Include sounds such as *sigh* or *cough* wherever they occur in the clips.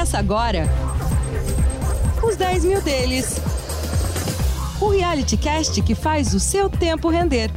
Começa agora. Os 10 mil deles. O reality cast que faz o seu tempo render.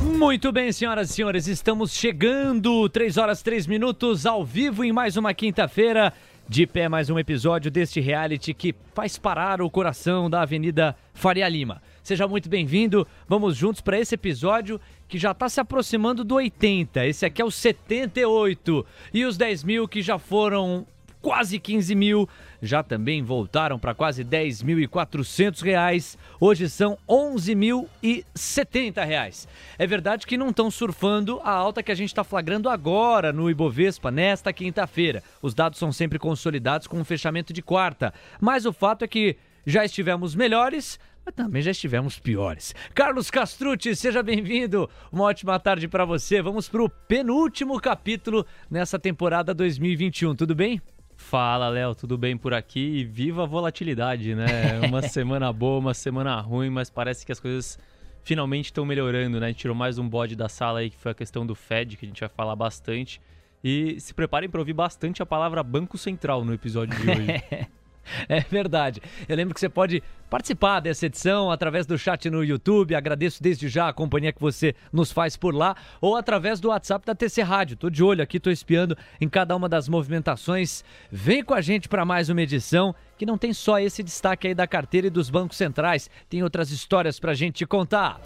Muito bem, senhoras e senhores, estamos chegando, 3 horas 3 minutos, ao vivo em mais uma quinta-feira. De pé, mais um episódio deste reality que faz parar o coração da Avenida Faria Lima. Seja muito bem-vindo, vamos juntos para esse episódio que já está se aproximando do 80. Esse aqui é o 78. E os 10 mil que já foram quase 15 mil, já também voltaram para quase 10.400 reais. Hoje são 11.070 reais. É verdade que não estão surfando a alta que a gente está flagrando agora no Ibovespa nesta quinta-feira. Os dados são sempre consolidados com um fechamento de quarta, mas o fato é que já estivemos melhores, mas também já estivemos piores. Carlos Castrucci, seja bem-vindo. Uma ótima tarde para você. Vamos para o penúltimo capítulo nessa temporada 2021. Tudo bem? Fala, Léo, tudo bem por aqui? E viva a volatilidade, né? *laughs* Uma semana boa, uma semana ruim, mas parece que as coisas finalmente estão melhorando, né? A gente tirou mais um bode da sala aí, que foi a questão do Fed, que a gente vai falar bastante. E se preparem para ouvir bastante a palavra Banco Central no episódio de hoje. *laughs* *laughs* É verdade. Eu lembro que você pode participar dessa edição através do chat no YouTube. Agradeço desde já a companhia que você nos faz por lá ou através do WhatsApp da TC Rádio. Tô de olho aqui, tô espiando em cada uma das movimentações. Vem com a gente para mais uma edição que não tem só esse destaque aí da carteira e dos bancos centrais, tem outras histórias pra gente te contar.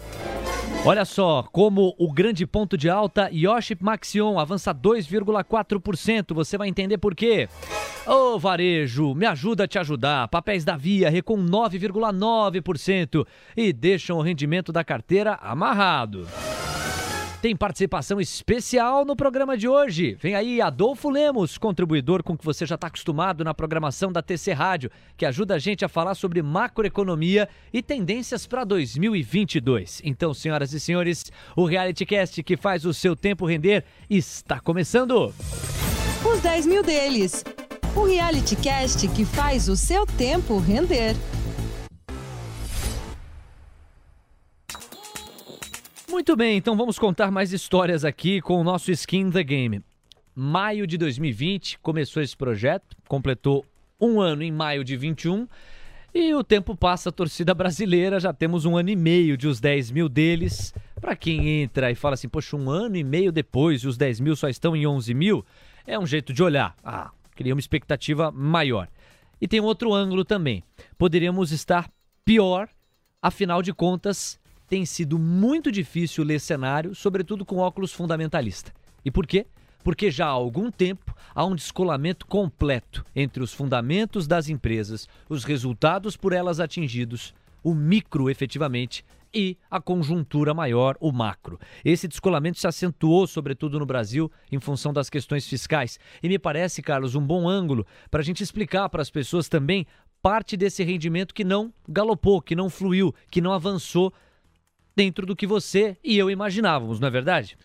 Olha só, como o grande ponto de alta, Yoship Maxion avança 2,4%. Você vai entender por quê. Ô oh, varejo, me ajuda a te ajudar. Papéis da Via recuam 9,9% e deixam o rendimento da carteira amarrado. Tem participação especial no programa de hoje. Vem aí Adolfo Lemos, contribuidor com que você já está acostumado na programação da TC Rádio, que ajuda a gente a falar sobre macroeconomia e tendências para 2022. Então, senhoras e senhores, o Reality Cast que faz o seu tempo render está começando. Os 10 mil deles. O Reality Cast que faz o seu tempo render. Muito bem, então vamos contar mais histórias aqui com o nosso Skin the Game. Maio de 2020 começou esse projeto, completou um ano em maio de 21 e o tempo passa, a torcida brasileira, já temos um ano e meio de os 10 mil deles. Para quem entra e fala assim, poxa, um ano e meio depois e os 10 mil só estão em 11 mil, é um jeito de olhar. Ah, cria uma expectativa maior. E tem outro ângulo também. Poderíamos estar pior, afinal de contas, tem sido muito difícil ler cenário, sobretudo com óculos fundamentalista. E por quê? Porque já há algum tempo há um descolamento completo entre os fundamentos das empresas, os resultados por elas atingidos, o micro efetivamente e a conjuntura maior, o macro. Esse descolamento se acentuou, sobretudo no Brasil, em função das questões fiscais. E me parece, Carlos, um bom ângulo para a gente explicar para as pessoas também parte desse rendimento que não galopou, que não fluiu, que não avançou dentro do que você e eu imaginávamos, não é verdade?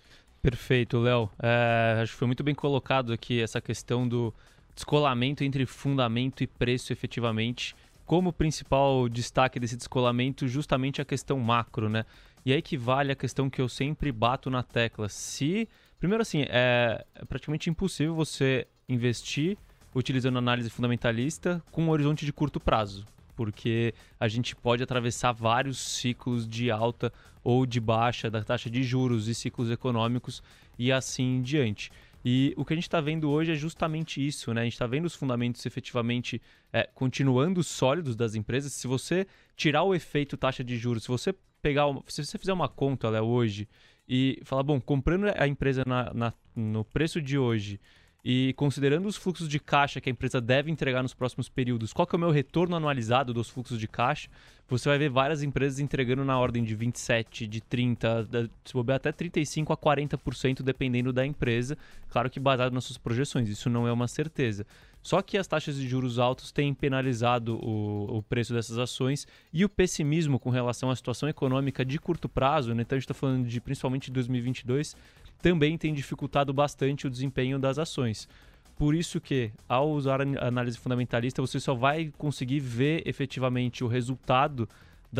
Perfeito, Léo. É, acho que foi muito bem colocado aqui essa questão do descolamento entre fundamento e preço efetivamente. Como principal destaque desse descolamento, justamente a questão macro, né? E aí que vale a questão que eu sempre bato na tecla. Se, primeiro assim, é, é praticamente impossível você investir utilizando análise fundamentalista com um horizonte de curto prazo porque a gente pode atravessar vários ciclos de alta ou de baixa da taxa de juros e ciclos econômicos e assim em diante. E o que a gente está vendo hoje é justamente isso, né? A gente está vendo os fundamentos efetivamente é, continuando sólidos das empresas. Se você tirar o efeito taxa de juros, se você pegar, se você fizer uma conta Léo, hoje e falar, bom, comprando a empresa na, na, no preço de hoje e considerando os fluxos de caixa que a empresa deve entregar nos próximos períodos, qual que é o meu retorno anualizado dos fluxos de caixa? Você vai ver várias empresas entregando na ordem de 27, de 30, se bobear até 35 a 40%, dependendo da empresa. Claro que baseado nas suas projeções, isso não é uma certeza. Só que as taxas de juros altos têm penalizado o, o preço dessas ações e o pessimismo com relação à situação econômica de curto prazo, né? então a gente está falando de principalmente 2022, também tem dificultado bastante o desempenho das ações. Por isso que, ao usar a análise fundamentalista, você só vai conseguir ver efetivamente o resultado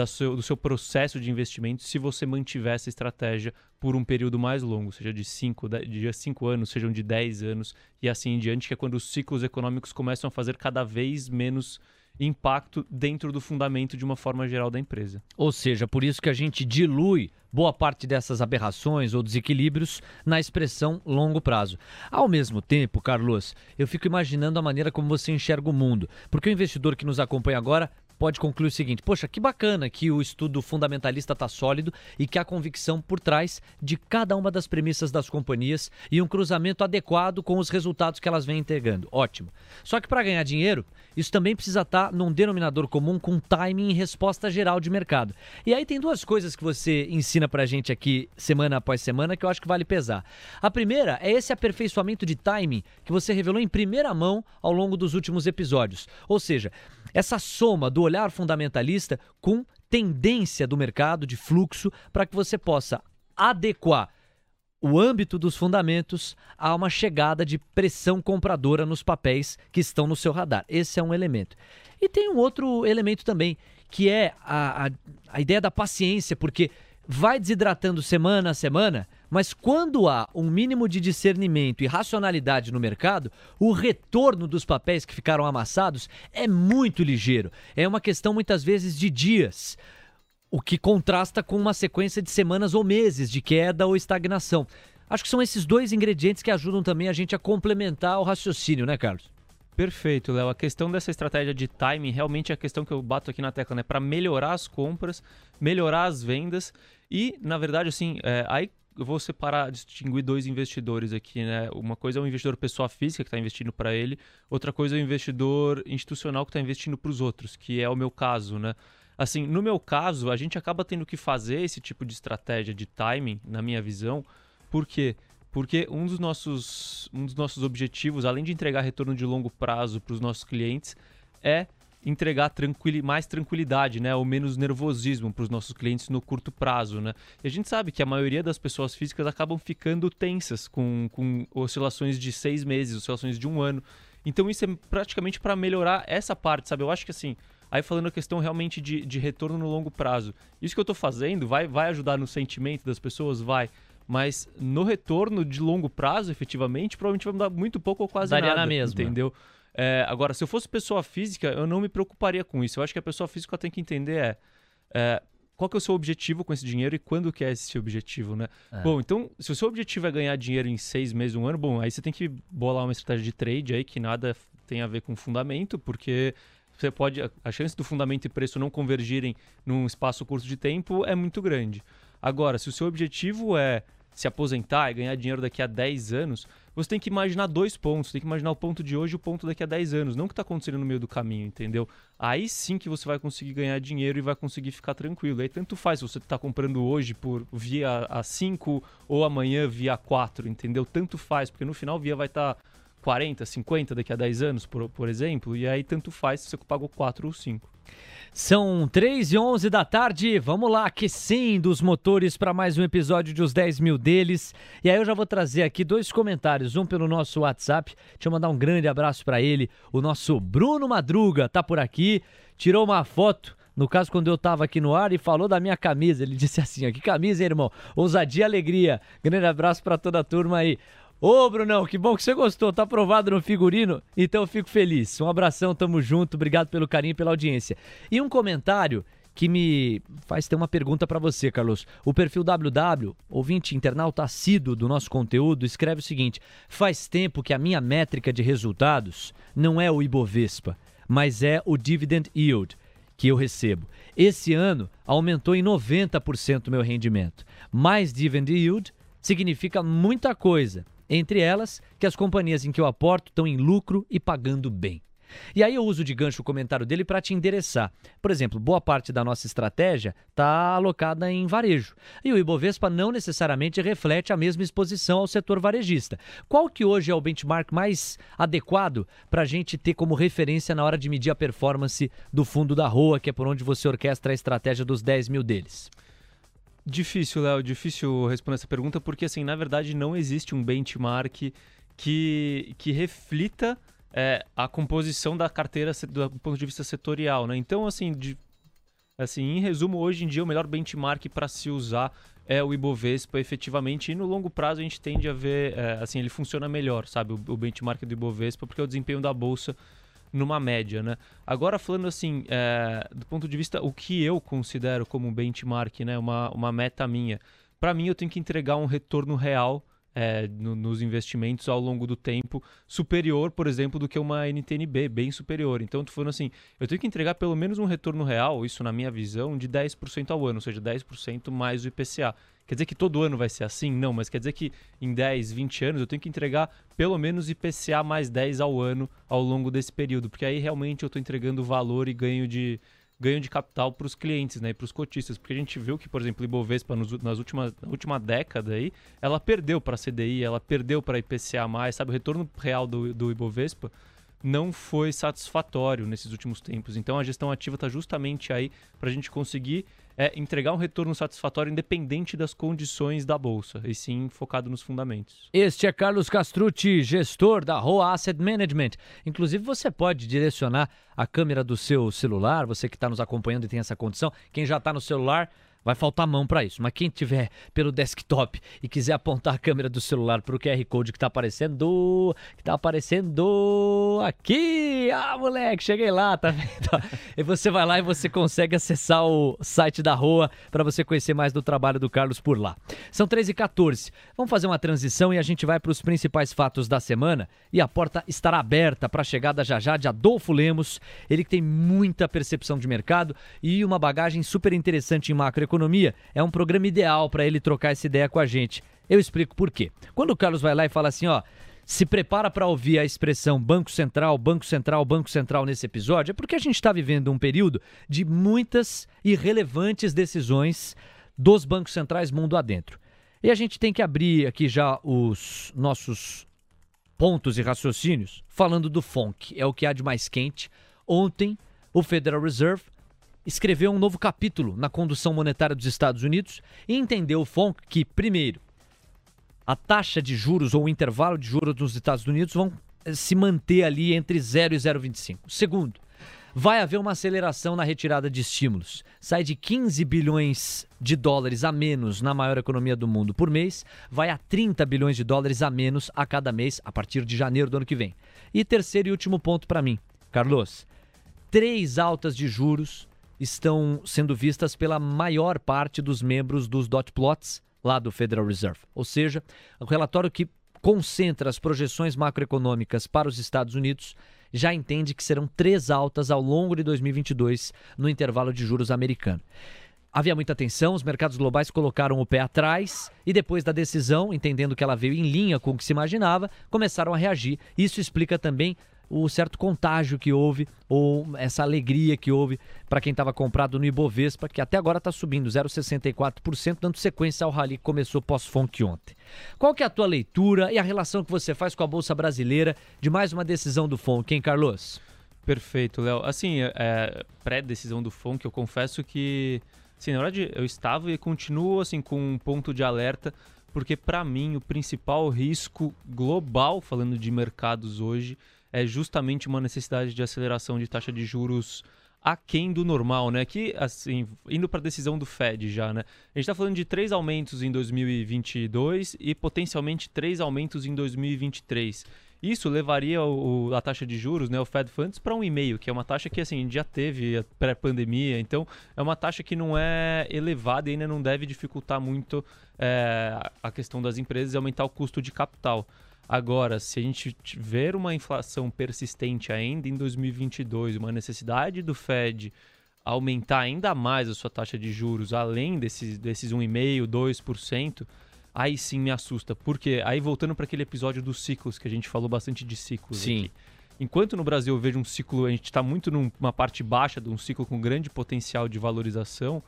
seu, do seu processo de investimento se você mantiver essa estratégia por um período mais longo, seja de 5 de cinco anos, sejam de 10 anos e assim em diante, que é quando os ciclos econômicos começam a fazer cada vez menos impacto dentro do fundamento de uma forma geral da empresa. Ou seja, por isso que a gente dilui boa parte dessas aberrações ou desequilíbrios na expressão longo prazo. Ao mesmo tempo, Carlos, eu fico imaginando a maneira como você enxerga o mundo, porque o investidor que nos acompanha agora pode concluir o seguinte: poxa, que bacana que o estudo fundamentalista está sólido e que a convicção por trás de cada uma das premissas das companhias e um cruzamento adequado com os resultados que elas vêm entregando. Ótimo. Só que para ganhar dinheiro, isso também precisa estar tá num denominador comum com timing e resposta geral de mercado. E aí tem duas coisas que você ensina para a gente aqui semana após semana que eu acho que vale pesar. A primeira é esse aperfeiçoamento de timing que você revelou em primeira mão ao longo dos últimos episódios. Ou seja, essa soma do olhar fundamentalista com tendência do mercado, de fluxo, para que você possa adequar o âmbito dos fundamentos a uma chegada de pressão compradora nos papéis que estão no seu radar. Esse é um elemento. E tem um outro elemento também, que é a, a, a ideia da paciência, porque vai desidratando semana a semana, mas quando há um mínimo de discernimento e racionalidade no mercado, o retorno dos papéis que ficaram amassados é muito ligeiro. É uma questão muitas vezes de dias, o que contrasta com uma sequência de semanas ou meses de queda ou estagnação. Acho que são esses dois ingredientes que ajudam também a gente a complementar o raciocínio, né, Carlos? Perfeito, Léo. A questão dessa estratégia de timing realmente é a questão que eu bato aqui na tecla, né? Para melhorar as compras, melhorar as vendas e, na verdade, assim, é, aí eu vou separar, distinguir dois investidores aqui, né? Uma coisa é o investidor pessoa física que está investindo para ele, outra coisa é o investidor institucional que está investindo para os outros, que é o meu caso, né? Assim, no meu caso, a gente acaba tendo que fazer esse tipo de estratégia de timing, na minha visão, porque quê? Porque um dos nossos, um dos nossos objetivos, além de entregar retorno de longo prazo para os nossos clientes, é entregar tranquili mais tranquilidade, né, ou menos nervosismo para os nossos clientes no curto prazo, né? E a gente sabe que a maioria das pessoas físicas acabam ficando tensas com, com oscilações de seis meses, oscilações de um ano. Então isso é praticamente para melhorar essa parte, sabe? Eu acho que assim, aí falando a questão realmente de, de retorno no longo prazo, isso que eu estou fazendo vai, vai ajudar no sentimento das pessoas, vai mas no retorno de longo prazo, efetivamente, provavelmente vai mudar muito pouco ou quase Daria nada. na mesma. Entendeu? É, agora, se eu fosse pessoa física, eu não me preocuparia com isso. Eu acho que a pessoa física tem que entender é, é qual que é o seu objetivo com esse dinheiro e quando que é esse objetivo, né? É. Bom, então, se o seu objetivo é ganhar dinheiro em seis meses, um ano, bom, aí você tem que bolar uma estratégia de trade aí que nada tem a ver com fundamento, porque você pode a chance do fundamento e preço não convergirem num espaço curto de tempo é muito grande. Agora, se o seu objetivo é se aposentar e ganhar dinheiro daqui a 10 anos, você tem que imaginar dois pontos. Tem que imaginar o ponto de hoje e o ponto daqui a 10 anos. Não o que está acontecendo no meio do caminho, entendeu? Aí sim que você vai conseguir ganhar dinheiro e vai conseguir ficar tranquilo. Aí tanto faz se você está comprando hoje por via a 5 ou amanhã via 4, entendeu? Tanto faz, porque no final via vai estar tá 40, 50 daqui a 10 anos, por, por exemplo. E aí tanto faz se você pagou 4 ou 5. São 3 e 11 da tarde, vamos lá, aquecendo os motores para mais um episódio de Os 10 Mil Deles. E aí eu já vou trazer aqui dois comentários, um pelo nosso WhatsApp, deixa eu mandar um grande abraço para ele, o nosso Bruno Madruga tá por aqui, tirou uma foto no caso, quando eu tava aqui no ar e falou da minha camisa. Ele *laughs* disse assim: que camisa, hein, irmão? Ousadia e alegria. Grande abraço para toda a turma aí. Ô, Brunão, que bom que você gostou. Tá aprovado no figurino? Então eu fico feliz. Um abração, tamo junto. Obrigado pelo carinho e pela audiência. E um comentário que me faz ter uma pergunta para você, Carlos. O perfil WW, ouvinte internauta assíduo do nosso conteúdo, escreve o seguinte: faz tempo que a minha métrica de resultados não é o Ibovespa, mas é o dividend yield que eu recebo. Esse ano aumentou em 90% o meu rendimento. Mais dividend yield significa muita coisa entre elas, que as companhias em que eu aporto estão em lucro e pagando bem. E aí eu uso de gancho o comentário dele para te endereçar. Por exemplo, boa parte da nossa estratégia está alocada em varejo. E o Ibovespa não necessariamente reflete a mesma exposição ao setor varejista. Qual que hoje é o benchmark mais adequado para a gente ter como referência na hora de medir a performance do fundo da ROA, que é por onde você orquestra a estratégia dos 10 mil deles? Difícil, Léo, difícil responder essa pergunta, porque assim, na verdade não existe um benchmark que, que reflita é, a composição da carteira do ponto de vista setorial, né? Então, assim, de, Assim, em resumo, hoje em dia o melhor benchmark para se usar é o Ibovespa efetivamente e no longo prazo a gente tende a ver, é, assim, ele funciona melhor, sabe, o, o, benchmark do Ibovespa, porque é o desempenho da bolsa numa média, né? Agora falando assim, é, do ponto de vista, o que eu considero como benchmark, né, uma, uma meta minha, para mim eu tenho que entregar um retorno real é, no, nos investimentos ao longo do tempo superior, por exemplo, do que uma NTNB, bem superior. Então, tu falando assim, eu tenho que entregar pelo menos um retorno real, isso na minha visão, de 10% ao ano, ou seja, 10% mais o IPCA. Quer dizer que todo ano vai ser assim? Não, mas quer dizer que em 10, 20 anos eu tenho que entregar pelo menos IPCA mais 10 ao ano ao longo desse período, porque aí realmente eu estou entregando valor e ganho de, ganho de capital para os clientes, né, para os cotistas, porque a gente viu que, por exemplo, Ibovespa nos, nas últimas na última década aí, ela perdeu para a CDI, ela perdeu para IPCA+, sabe, o retorno real do, do Ibovespa não foi satisfatório nesses últimos tempos. Então a gestão ativa está justamente aí para a gente conseguir é, entregar um retorno satisfatório independente das condições da bolsa, e sim focado nos fundamentos. Este é Carlos Castrucci, gestor da Roa Asset Management. Inclusive você pode direcionar a câmera do seu celular, você que está nos acompanhando e tem essa condição, quem já está no celular Vai faltar mão para isso. Mas quem tiver pelo desktop e quiser apontar a câmera do celular para o QR Code que está aparecendo, que está aparecendo aqui. Ah, moleque, cheguei lá, tá vendo? *laughs* e você vai lá e você consegue acessar o site da Roa para você conhecer mais do trabalho do Carlos por lá. São 13h14. Vamos fazer uma transição e a gente vai para os principais fatos da semana. E a porta estará aberta para a chegada já já de Adolfo Lemos. Ele que tem muita percepção de mercado e uma bagagem super interessante em macroeconomia Economia, é um programa ideal para ele trocar essa ideia com a gente. Eu explico por quê. Quando o Carlos vai lá e fala assim, ó, se prepara para ouvir a expressão Banco Central, Banco Central, Banco Central nesse episódio, é porque a gente está vivendo um período de muitas e relevantes decisões dos bancos centrais mundo adentro. E a gente tem que abrir aqui já os nossos pontos e raciocínios falando do FONC, é o que há de mais quente. Ontem, o Federal Reserve escreveu um novo capítulo na condução monetária dos Estados Unidos e entendeu o FONC que, primeiro, a taxa de juros ou o intervalo de juros dos Estados Unidos vão eh, se manter ali entre 0 e 0,25. Segundo, vai haver uma aceleração na retirada de estímulos. Sai de 15 bilhões de dólares a menos na maior economia do mundo por mês, vai a 30 bilhões de dólares a menos a cada mês a partir de janeiro do ano que vem. E terceiro e último ponto para mim, Carlos, três altas de juros estão sendo vistas pela maior parte dos membros dos dot plots lá do Federal Reserve. Ou seja, o relatório que concentra as projeções macroeconômicas para os Estados Unidos já entende que serão três altas ao longo de 2022 no intervalo de juros americano. Havia muita tensão, os mercados globais colocaram o pé atrás e depois da decisão, entendendo que ela veio em linha com o que se imaginava, começaram a reagir. Isso explica também o certo contágio que houve, ou essa alegria que houve para quem estava comprado no Ibovespa, que até agora está subindo 0,64%, dando sequência ao rally que começou pós-FONC ontem. Qual que é a tua leitura e a relação que você faz com a Bolsa Brasileira de mais uma decisão do FONC, hein, Carlos? Perfeito, Léo. Assim, é, pré-decisão do FONC, eu confesso que, assim, na verdade, eu estava e continuo assim com um ponto de alerta, porque para mim o principal risco global, falando de mercados hoje, é justamente uma necessidade de aceleração de taxa de juros aquém do normal, né? Que, assim, indo para a decisão do Fed já, né? A gente está falando de três aumentos em 2022 e potencialmente três aumentos em 2023. Isso levaria o, a taxa de juros, né, o Fed Funds, para um e-mail, que é uma taxa que assim já teve pré-pandemia. Então, é uma taxa que não é elevada e ainda não deve dificultar muito é, a questão das empresas e aumentar o custo de capital. Agora, se a gente ver uma inflação persistente ainda em 2022, uma necessidade do Fed aumentar ainda mais a sua taxa de juros, além desses, desses 1,5%, 2%, aí sim me assusta. Porque aí voltando para aquele episódio dos ciclos, que a gente falou bastante de ciclos sim. aqui. Enquanto no Brasil eu vejo um ciclo, a gente está muito numa parte baixa de um ciclo com grande potencial de valorização,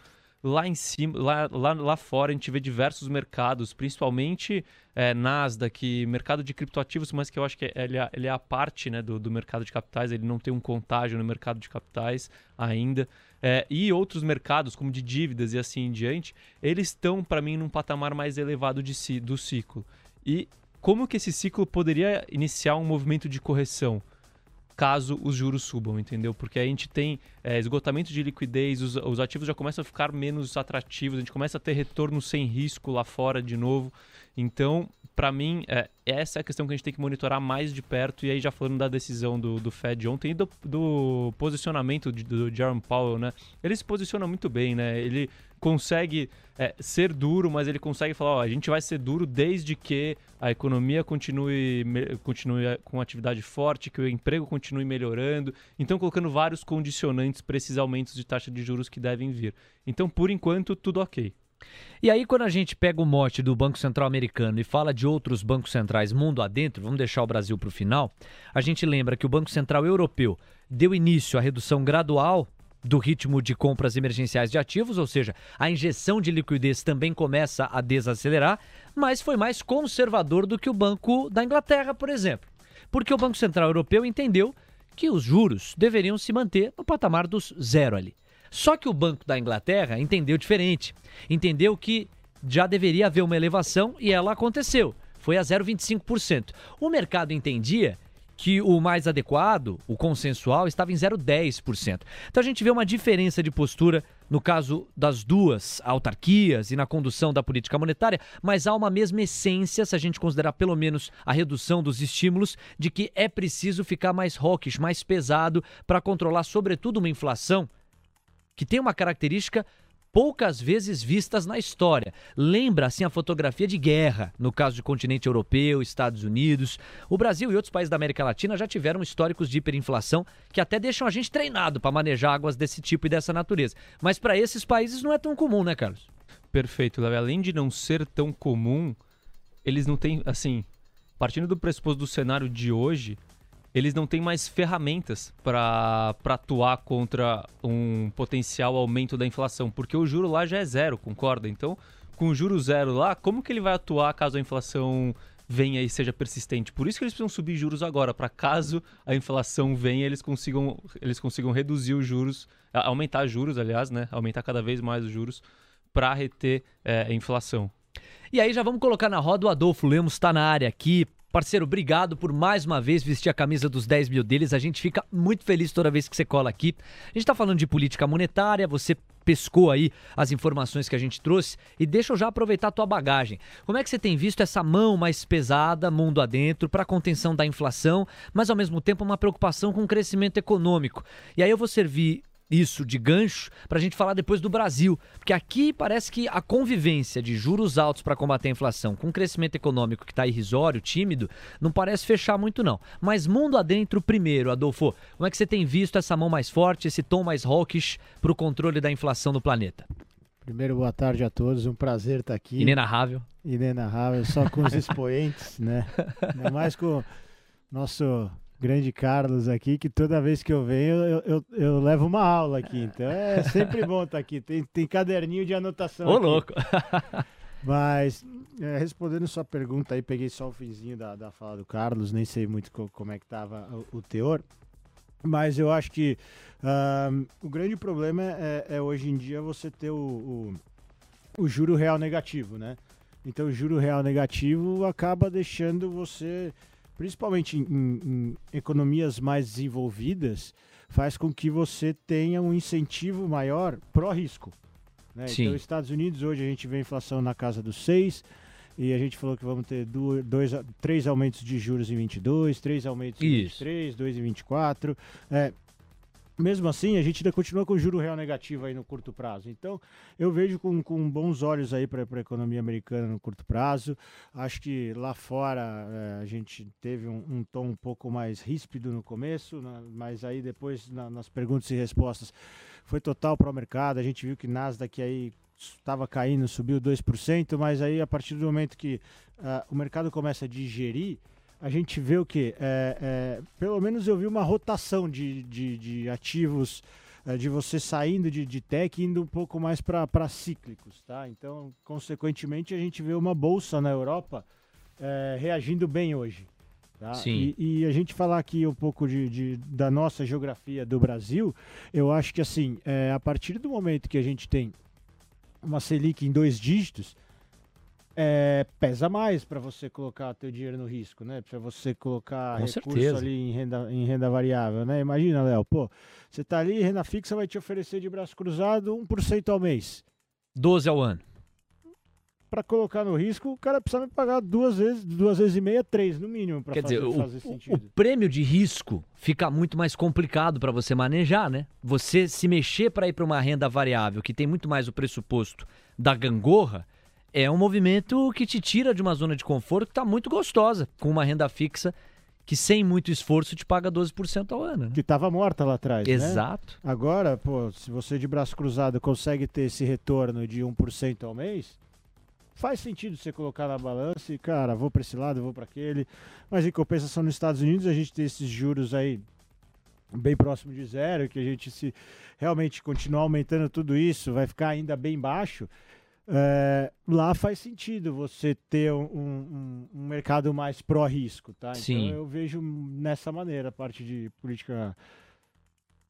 lá em cima, lá, lá, lá fora a gente vê diversos mercados, principalmente é, Nasdaq, mercado de criptoativos, mas que eu acho que ele é, ele é a parte né, do, do mercado de capitais, ele não tem um contágio no mercado de capitais ainda. É, e outros mercados, como de dívidas e assim em diante, eles estão, para mim, num patamar mais elevado de si, do ciclo. E como que esse ciclo poderia iniciar um movimento de correção? Caso os juros subam, entendeu? Porque a gente tem é, esgotamento de liquidez, os, os, ativos já começam a ficar menos atrativos, a gente começa a ter retorno sem risco lá fora de novo. Então, para mim, é, essa é a questão que a gente tem que monitorar mais de perto. E aí, já falando da decisão do, do Fed ontem e do, do posicionamento de, do Jerome Powell, né? Ele se posiciona muito bem, né? Ele consegue é, ser duro, mas ele consegue falar: ó, a gente vai ser duro desde que a economia continue, continue é, com atividade forte, que o emprego continue melhorando. Então, colocando vários condicionantes para esses aumentos de taxa de juros que devem vir. Então, por enquanto, tudo ok. E aí, quando a gente pega o mote do Banco Central Americano e fala de outros bancos centrais mundo adentro, vamos deixar o Brasil para o final, a gente lembra que o Banco Central Europeu deu início à redução gradual do ritmo de compras emergenciais de ativos, ou seja, a injeção de liquidez também começa a desacelerar, mas foi mais conservador do que o Banco da Inglaterra, por exemplo. Porque o Banco Central Europeu entendeu que os juros deveriam se manter no patamar dos zero ali. Só que o Banco da Inglaterra entendeu diferente. Entendeu que já deveria haver uma elevação e ela aconteceu. Foi a 0,25%. O mercado entendia que o mais adequado, o consensual, estava em 0,10%. Então a gente vê uma diferença de postura no caso das duas autarquias e na condução da política monetária, mas há uma mesma essência, se a gente considerar pelo menos a redução dos estímulos, de que é preciso ficar mais hawkish, mais pesado para controlar, sobretudo, uma inflação que tem uma característica poucas vezes vistas na história. Lembra assim a fotografia de guerra, no caso do continente europeu, Estados Unidos. O Brasil e outros países da América Latina já tiveram históricos de hiperinflação que até deixam a gente treinado para manejar águas desse tipo e dessa natureza. Mas para esses países não é tão comum, né, Carlos? Perfeito, Léo. Além de não ser tão comum, eles não têm, assim, partindo do pressuposto do cenário de hoje, eles não têm mais ferramentas para atuar contra um potencial aumento da inflação, porque o juro lá já é zero, concorda? Então, com o juro zero lá, como que ele vai atuar caso a inflação venha e seja persistente? Por isso que eles precisam subir juros agora, para caso a inflação venha, eles consigam, eles consigam reduzir os juros, aumentar os juros, aliás, né? Aumentar cada vez mais os juros para reter é, a inflação. E aí já vamos colocar na roda o Adolfo Lemos, está na área aqui Parceiro, obrigado por mais uma vez vestir a camisa dos 10 mil deles. A gente fica muito feliz toda vez que você cola aqui. A gente está falando de política monetária, você pescou aí as informações que a gente trouxe e deixa eu já aproveitar a tua bagagem. Como é que você tem visto essa mão mais pesada, mundo adentro, para contenção da inflação, mas ao mesmo tempo uma preocupação com o crescimento econômico? E aí eu vou servir isso de gancho para a gente falar depois do Brasil, porque aqui parece que a convivência de juros altos para combater a inflação com crescimento econômico que está irrisório, tímido, não parece fechar muito não. Mas mundo adentro primeiro, Adolfo, como é que você tem visto essa mão mais forte, esse tom mais hawkish para o controle da inflação no planeta? Primeiro, boa tarde a todos, um prazer estar aqui. Inenarrável. Inenarrável, só com os expoentes, né? *laughs* Ainda mais com nosso grande Carlos aqui, que toda vez que eu venho eu, eu, eu levo uma aula aqui. Então é sempre bom estar aqui. Tem, tem caderninho de anotação. Ô, aqui. louco! *laughs* Mas, é, respondendo sua pergunta aí, peguei só o finzinho da, da fala do Carlos, nem sei muito co como é que estava o, o, teor. Mas eu acho que uh, o grande problema é, é, hoje em dia você ter o, o, o juro real negativo, né? Então o juro real negativo acaba deixando você principalmente em, em, economias mais desenvolvidas, faz com que você tenha um incentivo maior pró-risco. Né? Então, Estados Unidos, hoje a gente vê a inflação na casa dos 6, e a gente falou que vamos ter dois, três aumentos de juros em 22, três aumentos em Isso. 23, dois em 24. É, mesmo assim, a gente ainda continua com juro real negativo aí no curto prazo. Então, eu vejo com, com bons olhos aí para a economia americana no curto prazo. Acho que lá fora é, a gente teve um, um, tom um pouco mais ríspido no começo, na, mas aí depois na, nas perguntas e respostas foi total para o mercado. A gente viu que Nasdaq aí estava caindo, subiu 2%, mas aí a partir do momento que uh, o mercado começa a digerir a gente vê o que? É, é, pelo menos eu vi uma rotação de, de, de ativos, é, de você saindo de, de tech indo um pouco mais para cíclicos, tá? Então, consequentemente, a gente vê uma bolsa na Europa é, reagindo bem hoje. Tá? Sim. E, e, a gente falar aqui um pouco de, de, da nossa geografia do Brasil, eu acho que assim, é, a partir do momento que a gente tem uma Selic em dois dígitos, é, pesa mais para você colocar teu dinheiro no risco, né? Para você colocar Com recurso certeza. ali em renda, em renda variável, né? Imagina, Léo, pô, você tá ali, renda fixa vai te oferecer de braço cruzado 1% ao mês. 12 ao ano. Para colocar no risco, o cara precisa me pagar duas vezes, duas vezes e meia, três no mínimo, para fazer, dizer, o, fazer o- sentido. o prêmio de risco fica muito mais complicado para você manejar, né? Você se mexer para ir para uma renda variável que tem muito mais o pressuposto da gangorra é um movimento que te tira de uma zona de conforto que está muito gostosa, com uma renda fixa que sem muito esforço te paga 12% ao ano. Né? Que tava morta lá atrás, né? Exato. Agora, pô, se você de braço cruzado consegue ter esse retorno de 1% ao mês, faz sentido você colocar na balança e, cara, vou para esse lado, vou para aquele. Mas em compensação nos Estados Unidos, a gente tem esses juros aí bem próximo de zero, que a gente se realmente continuar aumentando tudo isso, vai ficar ainda bem baixo. É, lá faz sentido você ter um, um- um mercado mais pró-risco, tá? Sim. Então eu vejo nessa maneira a parte de política.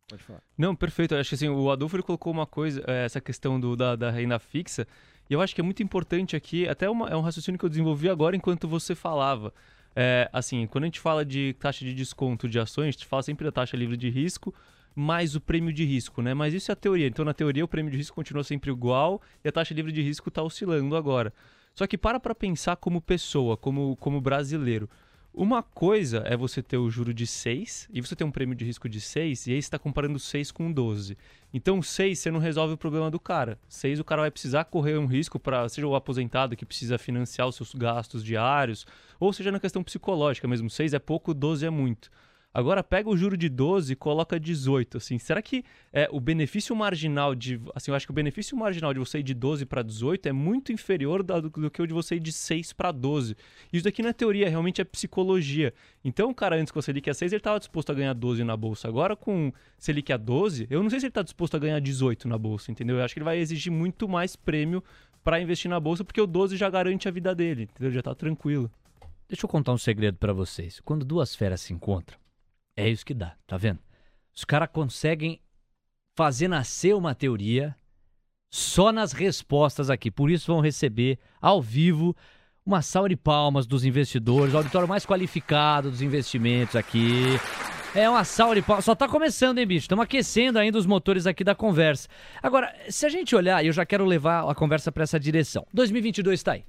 Pode falar. Não, perfeito. Eu acho que assim, o Adolfo ele colocou uma coisa, eh, essa questão do, da, da renda fixa, e eu acho que é muito importante aqui, até uma- é um raciocínio que eu desenvolvi agora enquanto você falava. É, assim, quando a gente fala de taxa de desconto de ações, a gente fala sempre da taxa livre de risco, mais o prêmio de risco, né? Mas isso é a teoria. Então, na teoria, o prêmio de risco continua sempre igual e a taxa livre de risco está oscilando agora. Só que para para pensar como pessoa, como, como brasileiro. Uma coisa é você ter o juro de 6 e você ter um prêmio de risco de 6 e aí você está comparando 6 com 12. Então 6 você não resolve o problema do cara. 6 o cara vai precisar correr um risco para seja o aposentado que precisa financiar os seus gastos diários, ou seja na questão psicológica mesmo. 6 é pouco, 12 é muito. Agora pega o juro de 12 e coloca 18, assim. Será que é, o benefício marginal de, assim, eu acho que o benefício marginal de você ir de 12 para 18 é muito inferior do, do que o de você ir de 6 para 12. Isso daqui não é teoria, realmente é psicologia. Então, o cara antes com a Selic a 6, ele estava disposto a ganhar 12 na bolsa. Agora com Selic a 12, eu não sei se ele está disposto a ganhar 18 na bolsa, entendeu? Eu acho que ele vai exigir muito mais prêmio para investir na bolsa, porque o 12 já garante a vida dele, entendeu? Já tá tranquilo. Deixa eu contar um segredo pra vocês. Quando duas feras se encontram, é isso que dá, tá vendo? Os caras conseguem fazer nascer uma teoria só nas respostas aqui. Por isso vão receber ao vivo uma salva de palmas dos investidores, o auditório mais qualificado dos investimentos aqui. É uma salva de palmas. Só tá começando, hein, bicho? Estamos aquecendo ainda os motores aqui da conversa. Agora, se a gente olhar, eu já quero levar a conversa pra essa direção. 2022 tá aí.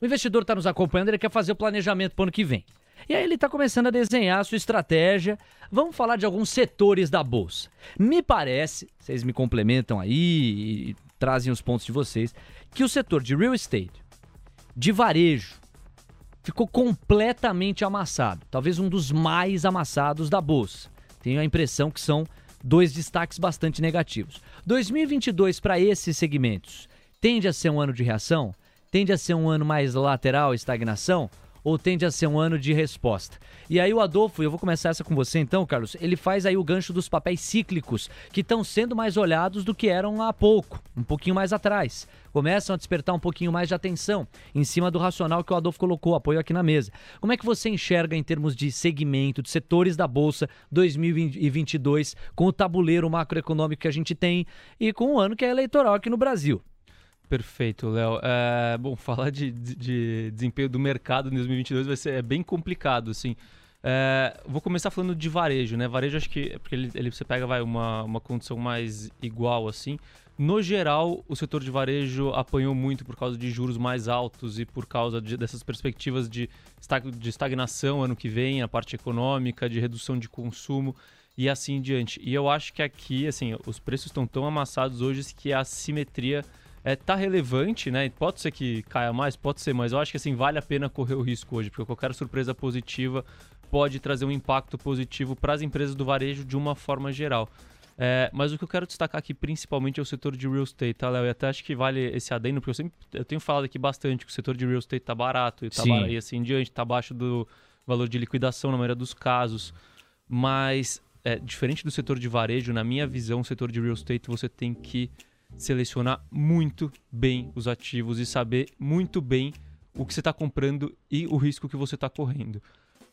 O investidor está nos acompanhando, ele quer fazer o planejamento para o ano que vem. E aí ele está começando a desenhar a sua estratégia. Vamos falar de alguns setores da bolsa. Me parece, vocês me complementam aí e trazem os pontos de vocês, que o setor de real estate, de varejo, ficou completamente amassado. Talvez um dos mais amassados da bolsa. Tenho a impressão que são dois destaques bastante negativos. 2022 para esses segmentos tende a ser um ano de reação? Tende a ser um ano mais lateral, estagnação? Ou tende a ser um ano de resposta? E aí o Adolfo, eu vou começar essa com você então, Carlos. Ele faz aí o gancho dos papéis cíclicos, que estão sendo mais olhados do que eram há pouco, um pouquinho mais atrás. Começam a despertar um pouquinho mais de atenção em cima do racional que o Adolfo colocou, apoio aqui na mesa. Como é que você enxerga em termos de segmento, de setores da Bolsa 2022, com o tabuleiro macroeconômico que a gente tem e com o ano que é eleitoral aqui no Brasil? Perfeito, Léo. É, bom, *laughs* falar de, de- de desempenho do mercado em 2022 vai ser é bem complicado, assim. É, vou começar falando de varejo, né? Varejo acho que é porque ele, ele- você pega vai uma, uma condição mais igual assim. No geral, o setor de varejo apanhou muito por causa de juros mais altos e por causa de- dessas perspectivas de, de estagnação ano que vem, a parte econômica, de redução de consumo e assim em diante. E eu acho que aqui, assim, os preços estão tão amassados hoje que a assimetria é, tá relevante, né? Pode ser que caia mais, pode ser, mas eu acho que assim vale a pena correr o risco hoje, porque qualquer surpresa positiva pode trazer um impacto positivo para as empresas do varejo de uma forma geral. É, mas o que eu quero destacar aqui principalmente é o setor de real estate, tá, Léo? E até acho que vale esse adendo, porque eu sempre eu tenho falado aqui bastante que o setor de real estate tá barato e, tá barato, e assim em diante, tá abaixo do valor de liquidação na maioria dos casos. Mas, é, diferente do setor de varejo, na minha visão, o setor de real estate você tem que selecionar muito bem os ativos e saber muito bem o que você está comprando e o risco que você está correndo.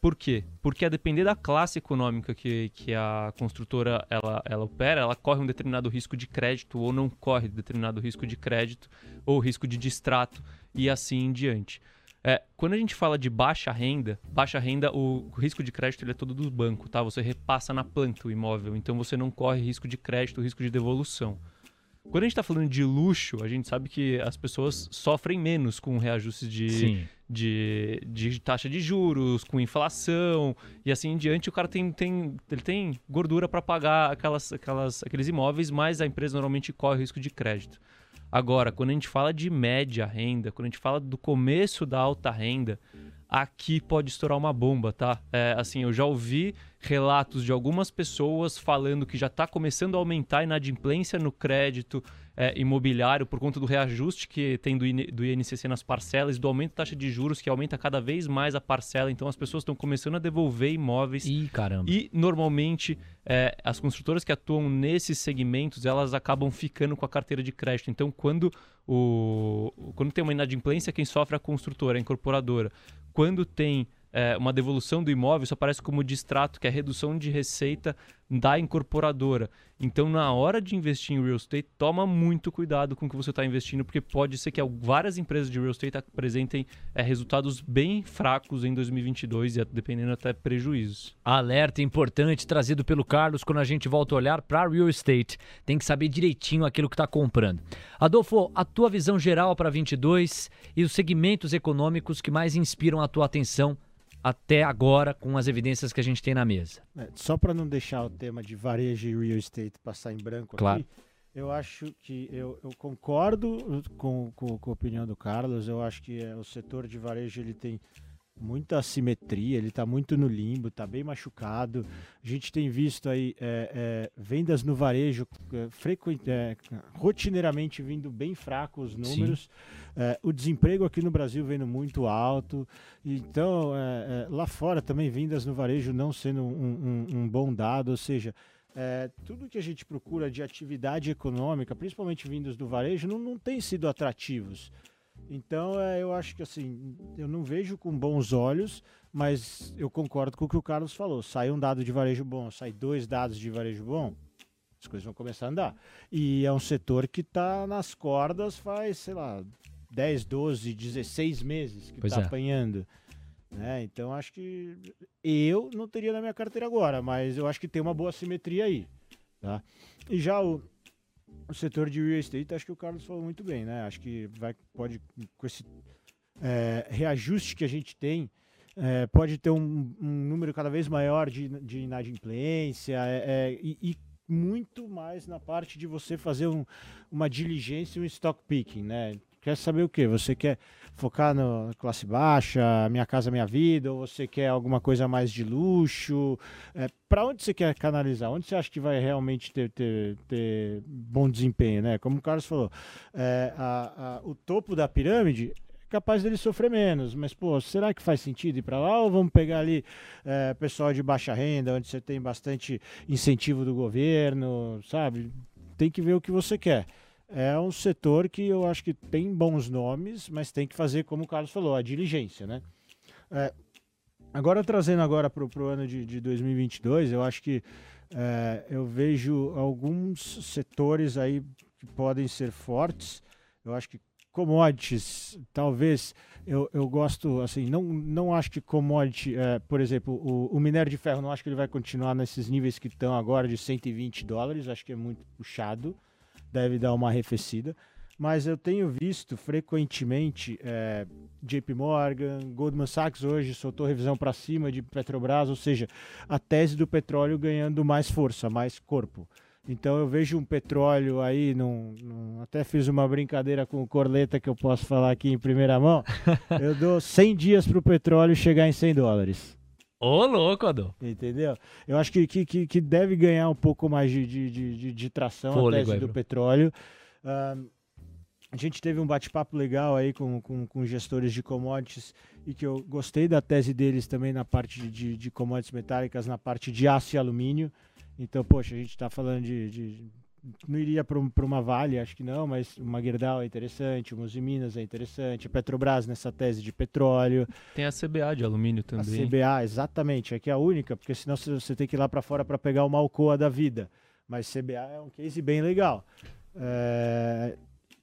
Por quê? Porque a depender da classe econômica que, que a construtora ela, ela opera, ela corre um determinado risco de crédito ou não corre determinado risco de crédito ou risco de distrato e assim em diante. É, quando a gente fala de baixa renda, baixa renda, o risco de crédito ele é todo do banco, tá? Você repassa na planta o imóvel, então você não corre risco de crédito, risco de devolução. Quando a gente está falando de luxo, a gente sabe que as pessoas sofrem menos com reajustes de, de, de, taxa de juros, com inflação e assim em diante. O cara tem, tem, ele tem gordura para pagar aquelas, aquelas, aqueles imóveis, mas a empresa normalmente corre risco de crédito. Agora, quando a gente fala de média renda, quando a gente fala do começo da alta renda, aqui pode estourar uma bomba, tá? É, assim, eu já ouvi relatos de algumas pessoas falando que já está começando a aumentar a inadimplência no crédito é, imobiliário por conta do reajuste que tem do, do INCC nas parcelas, do aumento da taxa de juros que aumenta cada vez mais a parcela. Então as pessoas estão começando a devolver imóveis. Ih, caramba. E normalmente é, as construtoras que atuam nesses segmentos elas acabam ficando com a carteira de crédito. Então quando o quando tem uma inadimplência quem sofre é a construtora, a incorporadora. Quando tem é, uma devolução do imóvel, isso aparece como distrato, que é redução de receita da incorporadora. Então, na hora de investir em real estate, toma muito cuidado com o que você está investindo, porque pode ser que várias empresas de real estate apresentem é, resultados bem fracos em 2022 e dependendo até prejuízos. Alerta importante trazido pelo Carlos quando a gente volta a olhar para real estate. Tem que saber direitinho aquilo que está comprando. Adolfo, a tua visão geral para 22 e os segmentos econômicos que mais inspiram a tua atenção até agora com as evidências que a gente tem na mesa. É, só para não deixar o tema de varejo e real estate passar em branco claro. aqui, eu acho que eu, eu concordo com, com, com, a opinião do Carlos. Eu acho que é, o setor de varejo ele tem muita assimetria, ele está muito no limbo, está bem machucado. A gente tem visto aí é, é, vendas no varejo é, é, rotineiramente vindo bem fracos os números. É, o desemprego aqui no Brasil vendo muito alto. Então, é, lá fora também vendas no varejo não sendo um, um, um bom dado, ou seja, é, tudo que a gente procura de atividade econômica, principalmente vindos do varejo, não, não tem sido atrativos. Então, é, eu acho que assim, eu não vejo com bons olhos, mas eu concordo com o que o Carlos falou. Sai um dado de varejo bom, sai dois dados de varejo bom, as coisas vão começar a andar. E é um setor que está nas cordas faz, sei lá, 10, 12, 16 meses que está é. apanhando. Né? Então, acho que eu não teria na minha carteira agora, mas eu acho que tem uma boa simetria aí. Tá? E já o, o setor de real estate, acho que o Carlos falou muito bem, né? Acho que vai, pode, com esse é, reajuste que a gente tem, é, pode ter um, um, número cada vez maior de, de inadimplência é, é e, e, muito mais na parte de você fazer um, uma diligência e um stock picking, né? Quer saber o que? Você quer focar na classe baixa, Minha Casa Minha Vida, ou você quer alguma coisa mais de luxo? É, Para onde você quer canalizar? Onde você acha que vai realmente ter, ter, ter bom desempenho? Né? Como o Carlos falou, é, a, a, o topo da pirâmide é capaz dele sofrer menos, mas pô, será que faz sentido ir para lá ou vamos pegar ali é, pessoal de baixa renda, onde você tem bastante incentivo do governo, sabe? Tem que ver o que você quer é um setor que eu acho que tem bons nomes, mas tem que fazer, como o Carlos falou, a diligência, né? É, agora, trazendo agora para o ano de, de 2022, eu acho que é, eu vejo alguns setores aí que podem ser fortes. Eu acho que commodities, talvez, eu, eu gosto, assim, não, não acho que commodity, é, por exemplo, o, o minério de ferro, não acho que ele vai continuar nesses níveis que estão agora de 120 dólares, acho que é muito puxado deve dar uma arrefecida. Mas eu tenho visto frequentemente é, JP Morgan, Goldman Sachs hoje soltou revisão para cima de Petrobras, ou seja, a tese do petróleo ganhando mais força, mais corpo. Então eu vejo um petróleo aí, num, num, até fiz uma brincadeira com o Corleta que eu posso falar aqui em primeira mão. *laughs* eu dou 100 dias para o petróleo chegar em 100 dólares. Ô, louco, Adô. Entendeu? Eu acho que, que, que deve ganhar um pouco mais de, de, de, de tração Fôlego, a tese do petróleo. Uh, a gente teve um bate-papo legal aí com, com, com, gestores de commodities e que eu gostei da tese deles também na parte de, de commodities metálicas, na parte de aço e alumínio. Então, poxa, a gente está falando de, de não iria para uma Vale, acho que não, mas uma Gerdau é interessante, uma Minas é interessante, a Petrobras nessa tese de petróleo. Tem a CBA de alumínio também. A CBA, exatamente, aqui é a única, porque senão você tem que ir lá para fora para pegar uma Alcoa da vida. Mas CBA é um case bem legal. É...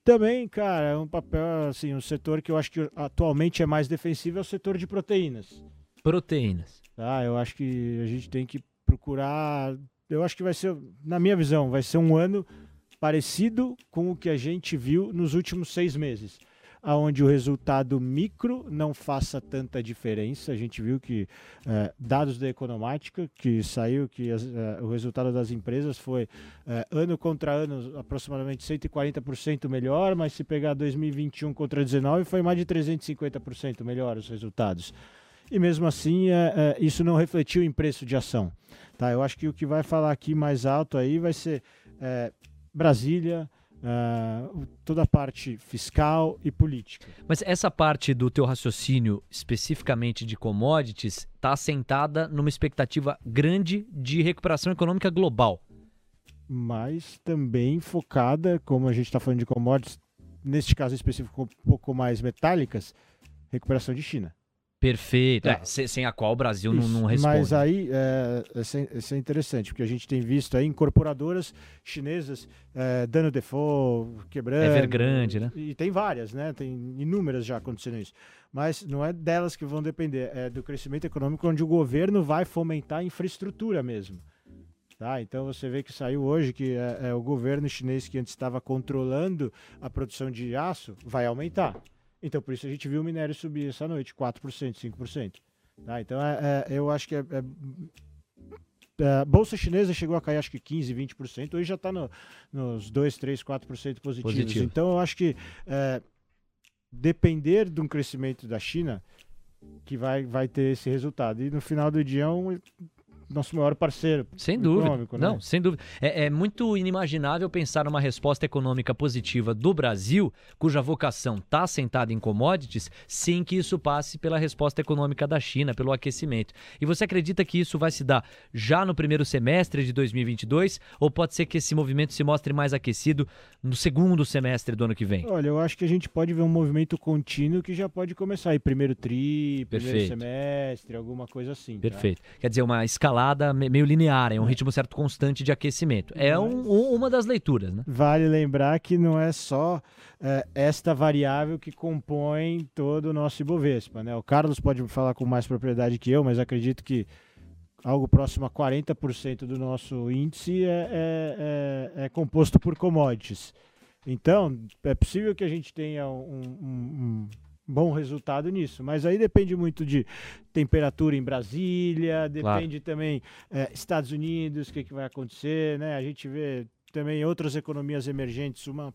Também, cara, é um papel, assim, um setor que eu acho que atualmente é mais defensivo é o setor de proteínas. Proteínas. Tá, eu acho que a gente tem que procurar eu acho que vai ser, na minha visão, vai ser um ano parecido com o que a gente viu nos últimos seis meses, aonde o resultado micro não faça tanta diferença. A gente viu que é, dados da Economática, que saiu que as, é, o resultado das empresas foi é, ano contra ano aproximadamente 140% melhor, mas se pegar 2021 contra 19 foi mais de 350% melhor os resultados. E mesmo assim, é, é, isso não refletiu em preço de ação. Tá? Eu acho que o que vai falar aqui mais alto aí vai ser é, Brasília, Uh, toda a parte fiscal e política. Mas essa parte do teu raciocínio, especificamente de commodities, está assentada numa expectativa grande de recuperação econômica global. Mas também focada, como a gente está falando de commodities, neste caso específico um pouco mais metálicas, recuperação de China. Perfeito, é, sem a qual o Brasil não, não, responde. Mas aí, é, isso é interessante, porque a gente tem visto aí incorporadoras chinesas é, dando default, quebrando. Evergrande, né? E tem várias, né? Tem inúmeras já acontecendo isso. Mas não é delas que vão depender, é do crescimento econômico onde o governo vai fomentar a infraestrutura mesmo. Tá? Então você vê que saiu hoje que é, é o governo chinês que antes estava controlando a produção de aço vai aumentar. Então, por isso a gente viu o minério subir essa noite, 4%, 5%. Tá? Então, é, é, eu acho que é, é, é, a Bolsa chinesa chegou a cair acho que 15%, 20%, hoje já está no, nos 2, 3, 4% positivos. Positivo. Então, eu acho que é, depender de um crescimento da China que vai, vai ter esse resultado. E no final do dia é um nosso maior parceiro. Sem dúvida. Né? Não, sem dúvida. É, é, muito inimaginável pensar numa resposta econômica positiva do Brasil, cuja vocação está assentada em commodities, sem que isso passe pela resposta econômica da China, pelo aquecimento. E você acredita que isso vai se dar já no primeiro semestre de 2022 ou pode ser que esse movimento se mostre mais aquecido no segundo semestre do ano que vem? Olha, eu acho que a gente pode ver um movimento contínuo que já pode começar aí primeiro tri, primeiro Perfeito. semestre, alguma coisa assim. Tá? Perfeito. Tá? Quer dizer, uma escalada escalada meio linear, é um ritmo certo constante de aquecimento. É um, um, uma das leituras, né? Vale lembrar que não é só é, esta variável que compõe todo o nosso Ibovespa, né? O Carlos pode falar com mais propriedade que eu, mas acredito que algo próximo a 40% do nosso índice é, é, é, é, composto por commodities. Então, é possível que a gente tenha um, um, bom resultado nisso. Mas aí depende muito de temperatura em Brasília, depende claro. também é, Estados Unidos, o que, que vai acontecer, né? A gente vê também outras economias emergentes, uma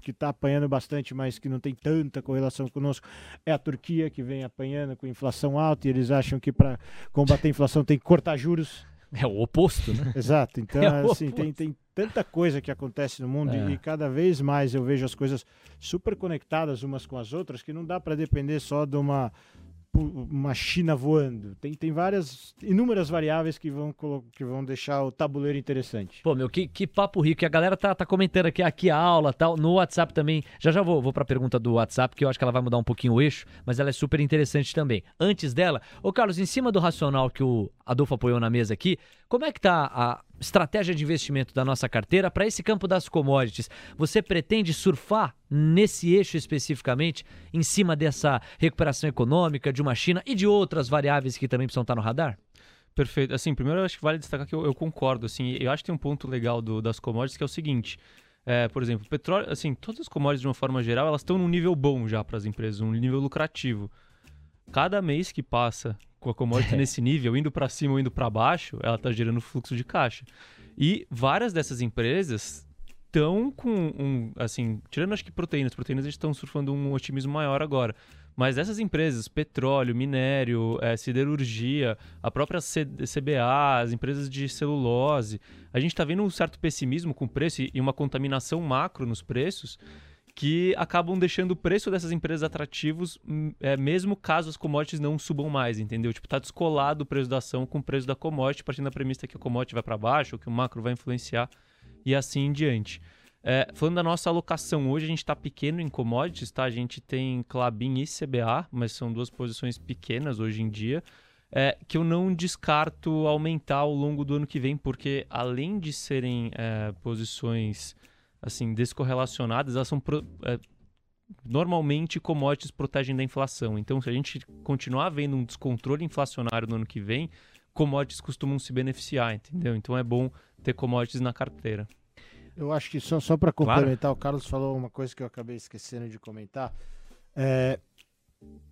que está apanhando bastante, mas que não tem tanta correlação conosco, é a Turquia, que vem apanhando com inflação alta, e eles acham que para combater a inflação tem que cortar juros. *laughs* É o oposto, né? *laughs* Exato. Então, é assim, tem, tem tanta coisa que acontece no mundo é. e cada vez mais eu vejo as coisas super conectadas umas com as outras que não dá para depender só de uma uma China voando. Tem, tem várias, inúmeras variáveis que vão, que vão deixar o tabuleiro interessante. Pô, meu, que, que papo rico. E a galera tá, tá comentando aqui, aqui a aula tal. No WhatsApp também. Já já vou, vou pra pergunta do WhatsApp, que eu acho que ela vai mudar um pouquinho o eixo, mas ela é super interessante também. Antes dela, ô Carlos, em cima do racional que o Adolfo apoiou na mesa aqui, como é que tá a estratégia de investimento da nossa carteira para esse campo das commodities? Você pretende surfar nesse eixo especificamente, em cima dessa recuperação econômica de uma China e de outras variáveis que também precisam estar no radar? Perfeito. Assim, primeiro eu acho que vale destacar que eu, eu concordo. Assim, eu acho que tem um ponto legal do, das commodities que é o seguinte. É, por exemplo, petróleo, assim, todas as commodities de uma forma geral, elas estão num nível bom já para as empresas, um nível lucrativo. Cada mês que passa com a commodity nesse nível, indo para cima ou indo para baixo, ela está gerando fluxo de caixa. E várias dessas empresas estão com um, assim, tirando acho que proteínas, proteínas estão surfando um otimismo maior agora. Mas essas empresas, petróleo, minério, é, siderurgia, a própria C CBA, as empresas de celulose, a gente está vendo um certo pessimismo com o preço e uma contaminação macro nos preços que acabam deixando o preço dessas empresas atrativos, hum, é, mesmo caso as commodities não subam mais, entendeu? Tipo, tá descolado o preço da ação com o preço da commodity, partindo da premissa que a commodity vai para baixo, ou que o macro vai influenciar. e assim em diante. É, falando da nossa alocação, hoje a gente está pequeno em commodities, tá? A gente tem Clabin e CBA, mas são duas posições pequenas hoje em dia, é, que eu não descarto aumentar ao longo do ano que vem, porque além de serem é, posições assim descorrelacionadas, elas são pro, é, normalmente commodities protegem da inflação. Então, se a gente continuar vendo um descontrole inflacionário no ano que vem, commodities costumam se beneficiar, entendeu? Então é bom ter commodities na carteira. Eu acho que só, só para complementar, claro. o Carlos falou uma coisa que eu acabei esquecendo de comentar. É,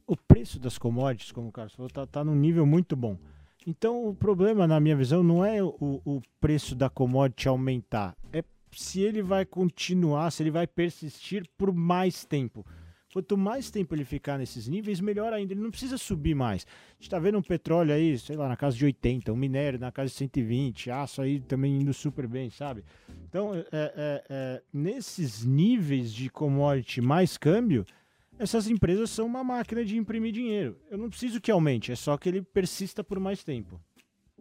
o preço das commodities, como o Carlos falou, está tá num nível muito bom. Então, o problema, na minha visão, não é o, o preço da commodity aumentar, é se ele vai continuar, se ele vai persistir por mais tempo. Quanto mais tempo ele ficar nesses níveis, melhor ainda. Ele não precisa subir mais. A gente está vendo um petróleo aí, sei lá, na casa de 80, um minério na casa de 120, aço aí também indo super bem, sabe? Então, é, é, é, nesses níveis de commodity mais câmbio, essas empresas são uma máquina de imprimir dinheiro. Eu não preciso que aumente, é só que ele persista por mais tempo.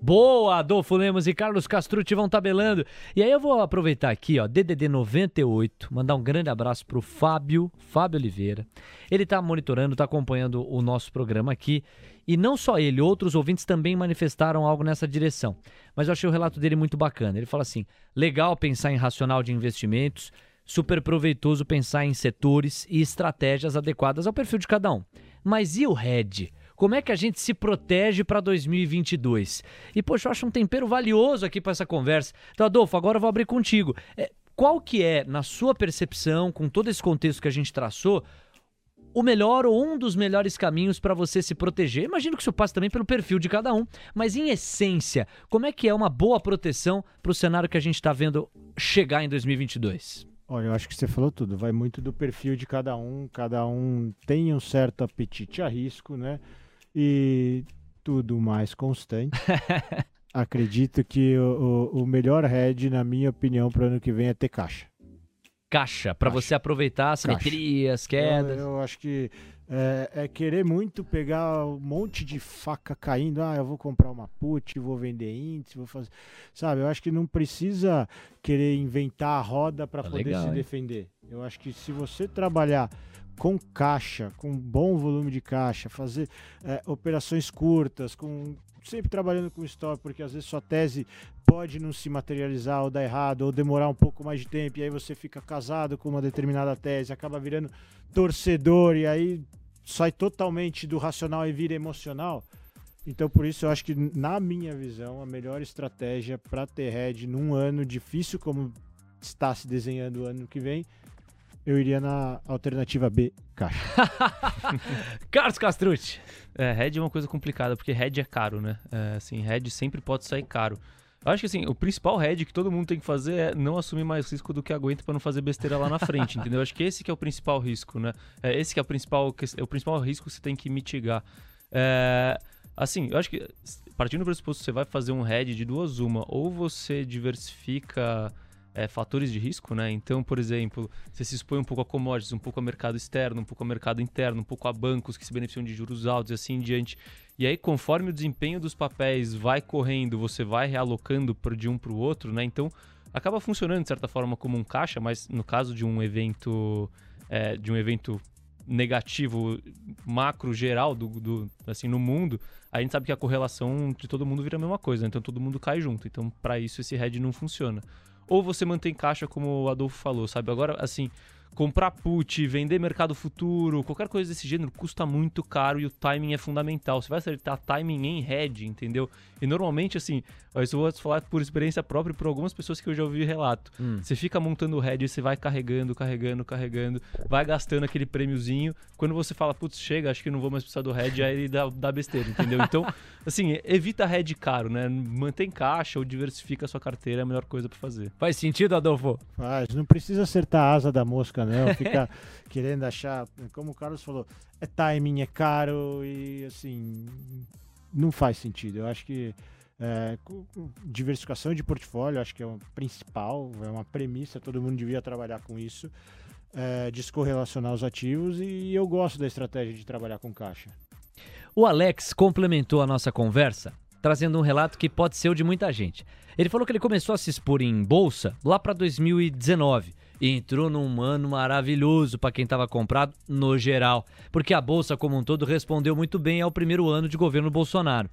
Boa, Adolfo Lemos e Carlos Castrucci vão tabelando. E aí eu vou aproveitar aqui, ó, DDD 98, mandar um grande abraço pro Fábio, Fábio Oliveira. Ele tá monitorando, tá acompanhando o nosso programa aqui. E não só ele, outros ouvintes também manifestaram algo nessa direção. Mas eu achei o relato dele muito bacana. Ele fala assim: legal pensar em racional de investimentos, super proveitoso pensar em setores e estratégias adequadas ao perfil de cada um. Mas e o hedge? Como é que a gente se protege para 2022? E, poxa, eu acho um tempero valioso aqui para essa conversa. Então, Adolfo, agora eu vou abrir contigo. É, qual que é, na sua percepção, com todo esse contexto que a gente traçou, o melhor ou um dos melhores caminhos para você se proteger? Imagino que isso passe também pelo perfil de cada um, mas em essência, como é que é uma boa proteção para o cenário que a gente está vendo chegar em 2022? Olha, eu acho que você falou tudo. Vai muito do perfil de cada um. Cada um tem um certo apetite a risco, né? E tudo mais constante. *laughs* Acredito que o, o, o melhor head, na minha opinião, para o ano que vem é ter caixa. Caixa, para você aproveitar as simetrias, quedas. Eu, eu acho que é, é, querer muito pegar um monte de faca caindo. Ah, eu vou comprar uma put, vou vender índice, vou fazer. Sabe, eu acho que não precisa querer inventar a roda para tá poder legal, se hein? defender. Eu acho que se você trabalhar com caixa, com bom volume de caixa, fazer é, operações curtas, com sempre trabalhando com stop, porque às vezes sua tese pode não se materializar ou dar errado, ou demorar um pouco mais de tempo, e aí você fica casado com uma determinada tese, acaba virando torcedor, e aí sai totalmente do racional e vira emocional. Então, por isso, eu acho que, na minha visão, a melhor estratégia para ter head num ano difícil como está se desenhando o ano que vem eu iria na alternativa B, caixa. *laughs* Carlos Castrucci. É, head é uma coisa complicada, porque head é caro, né? É, assim, head sempre pode sair caro. Eu acho que assim, o principal head que todo mundo tem que fazer é não assumir mais risco do que aguenta para não fazer besteira lá na frente, *laughs* entendeu? Eu acho que esse que é o principal risco, né? É esse que é o principal, é o principal risco que você tem que mitigar. É, assim, eu acho que partindo do pressuposto que você vai fazer um head de duas uma, ou você diversifica é, fatores de risco, né? Então, por exemplo, você se expõe um pouco a commodities, um pouco a mercado externo, um pouco a mercado interno, um pouco a bancos que se beneficiam de juros altos e assim em diante. E aí, conforme o desempenho dos papéis vai correndo, você vai realocando de um para o outro, né? Então, acaba funcionando de certa forma como um caixa, mas no caso de um evento, é, de um evento negativo macro geral do, do, assim no mundo, a gente sabe que a correlação de todo mundo vira a mesma coisa, né? então todo mundo cai junto. Então, para isso esse hedge não funciona ou você mantém caixa, como o Adolfo falou, sabe? Agora, assim, comprar put, vender mercado futuro, qualquer coisa desse gênero custa muito caro e o timing é fundamental. Você vai acertar timing em head, entendeu? E normalmente, assim, isso eu vou falar por experiência própria por algumas pessoas que eu já ouvi relato. Hum. Você fica montando o head, você vai carregando, carregando, carregando, vai gastando aquele prêmiozinho. Quando você fala, putz, chega, acho que não vou mais precisar do head, aí dá, dá besteira, entendeu? Então, *laughs* assim, evita head caro, né? Mantém caixa ou diversifica a sua carteira, é a melhor coisa para fazer. Faz sentido, Adolfo? Faz, não precisa acertar a asa da mosca, não. Fica *laughs* querendo achar, como o Carlos falou, é timing, é caro e assim, não faz sentido. Eu acho que é, diversificação de portfólio, acho que é o principal, é uma premissa, todo mundo devia trabalhar com isso. É, descorrelacionar os ativos e eu gosto da estratégia de trabalhar com caixa. O Alex complementou a nossa conversa trazendo um relato que pode ser o de muita gente. Ele falou que ele começou a se expor em bolsa lá para 2019 e entrou num ano maravilhoso para quem estava comprado no geral, porque a bolsa como um todo respondeu muito bem ao primeiro ano de governo Bolsonaro.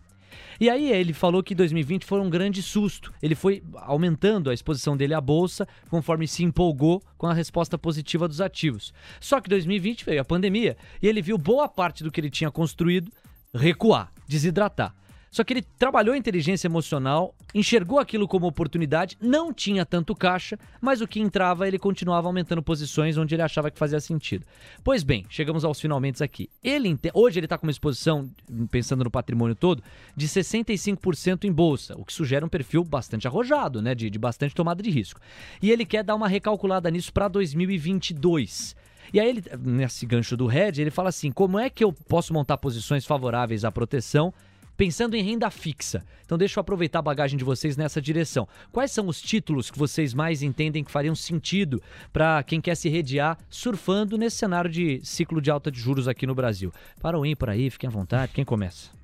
E aí ele falou que 2020 foi um grande susto. Ele foi aumentando a exposição dele à bolsa conforme se empolgou com a resposta positiva dos ativos. Só que 2020 veio a pandemia e ele viu boa parte do que ele tinha construído recuar, desidratar. Só que ele trabalhou a inteligência emocional, enxergou aquilo como oportunidade, não tinha tanto caixa, mas o que entrava ele continuava aumentando posições onde ele achava que fazia sentido. Pois bem, chegamos aos finalmente aqui. Ele hoje ele está com uma exposição, pensando no patrimônio todo, de 65% em bolsa, o que sugere um perfil bastante arrojado, né, de, de bastante tomada de risco. E ele quer dar uma recalculada nisso para 2022. E aí ele, nesse gancho do Red, ele fala assim: como é que eu posso montar posições favoráveis à proteção? Pensando em renda fixa. Então deixa eu aproveitar a bagagem de vocês nessa direção. Quais são os títulos que vocês mais entendem que fariam sentido para quem quer se redear surfando nesse cenário de ciclo de alta de juros aqui no Brasil? Para o ímpar aí, fiquem à vontade. Quem começa?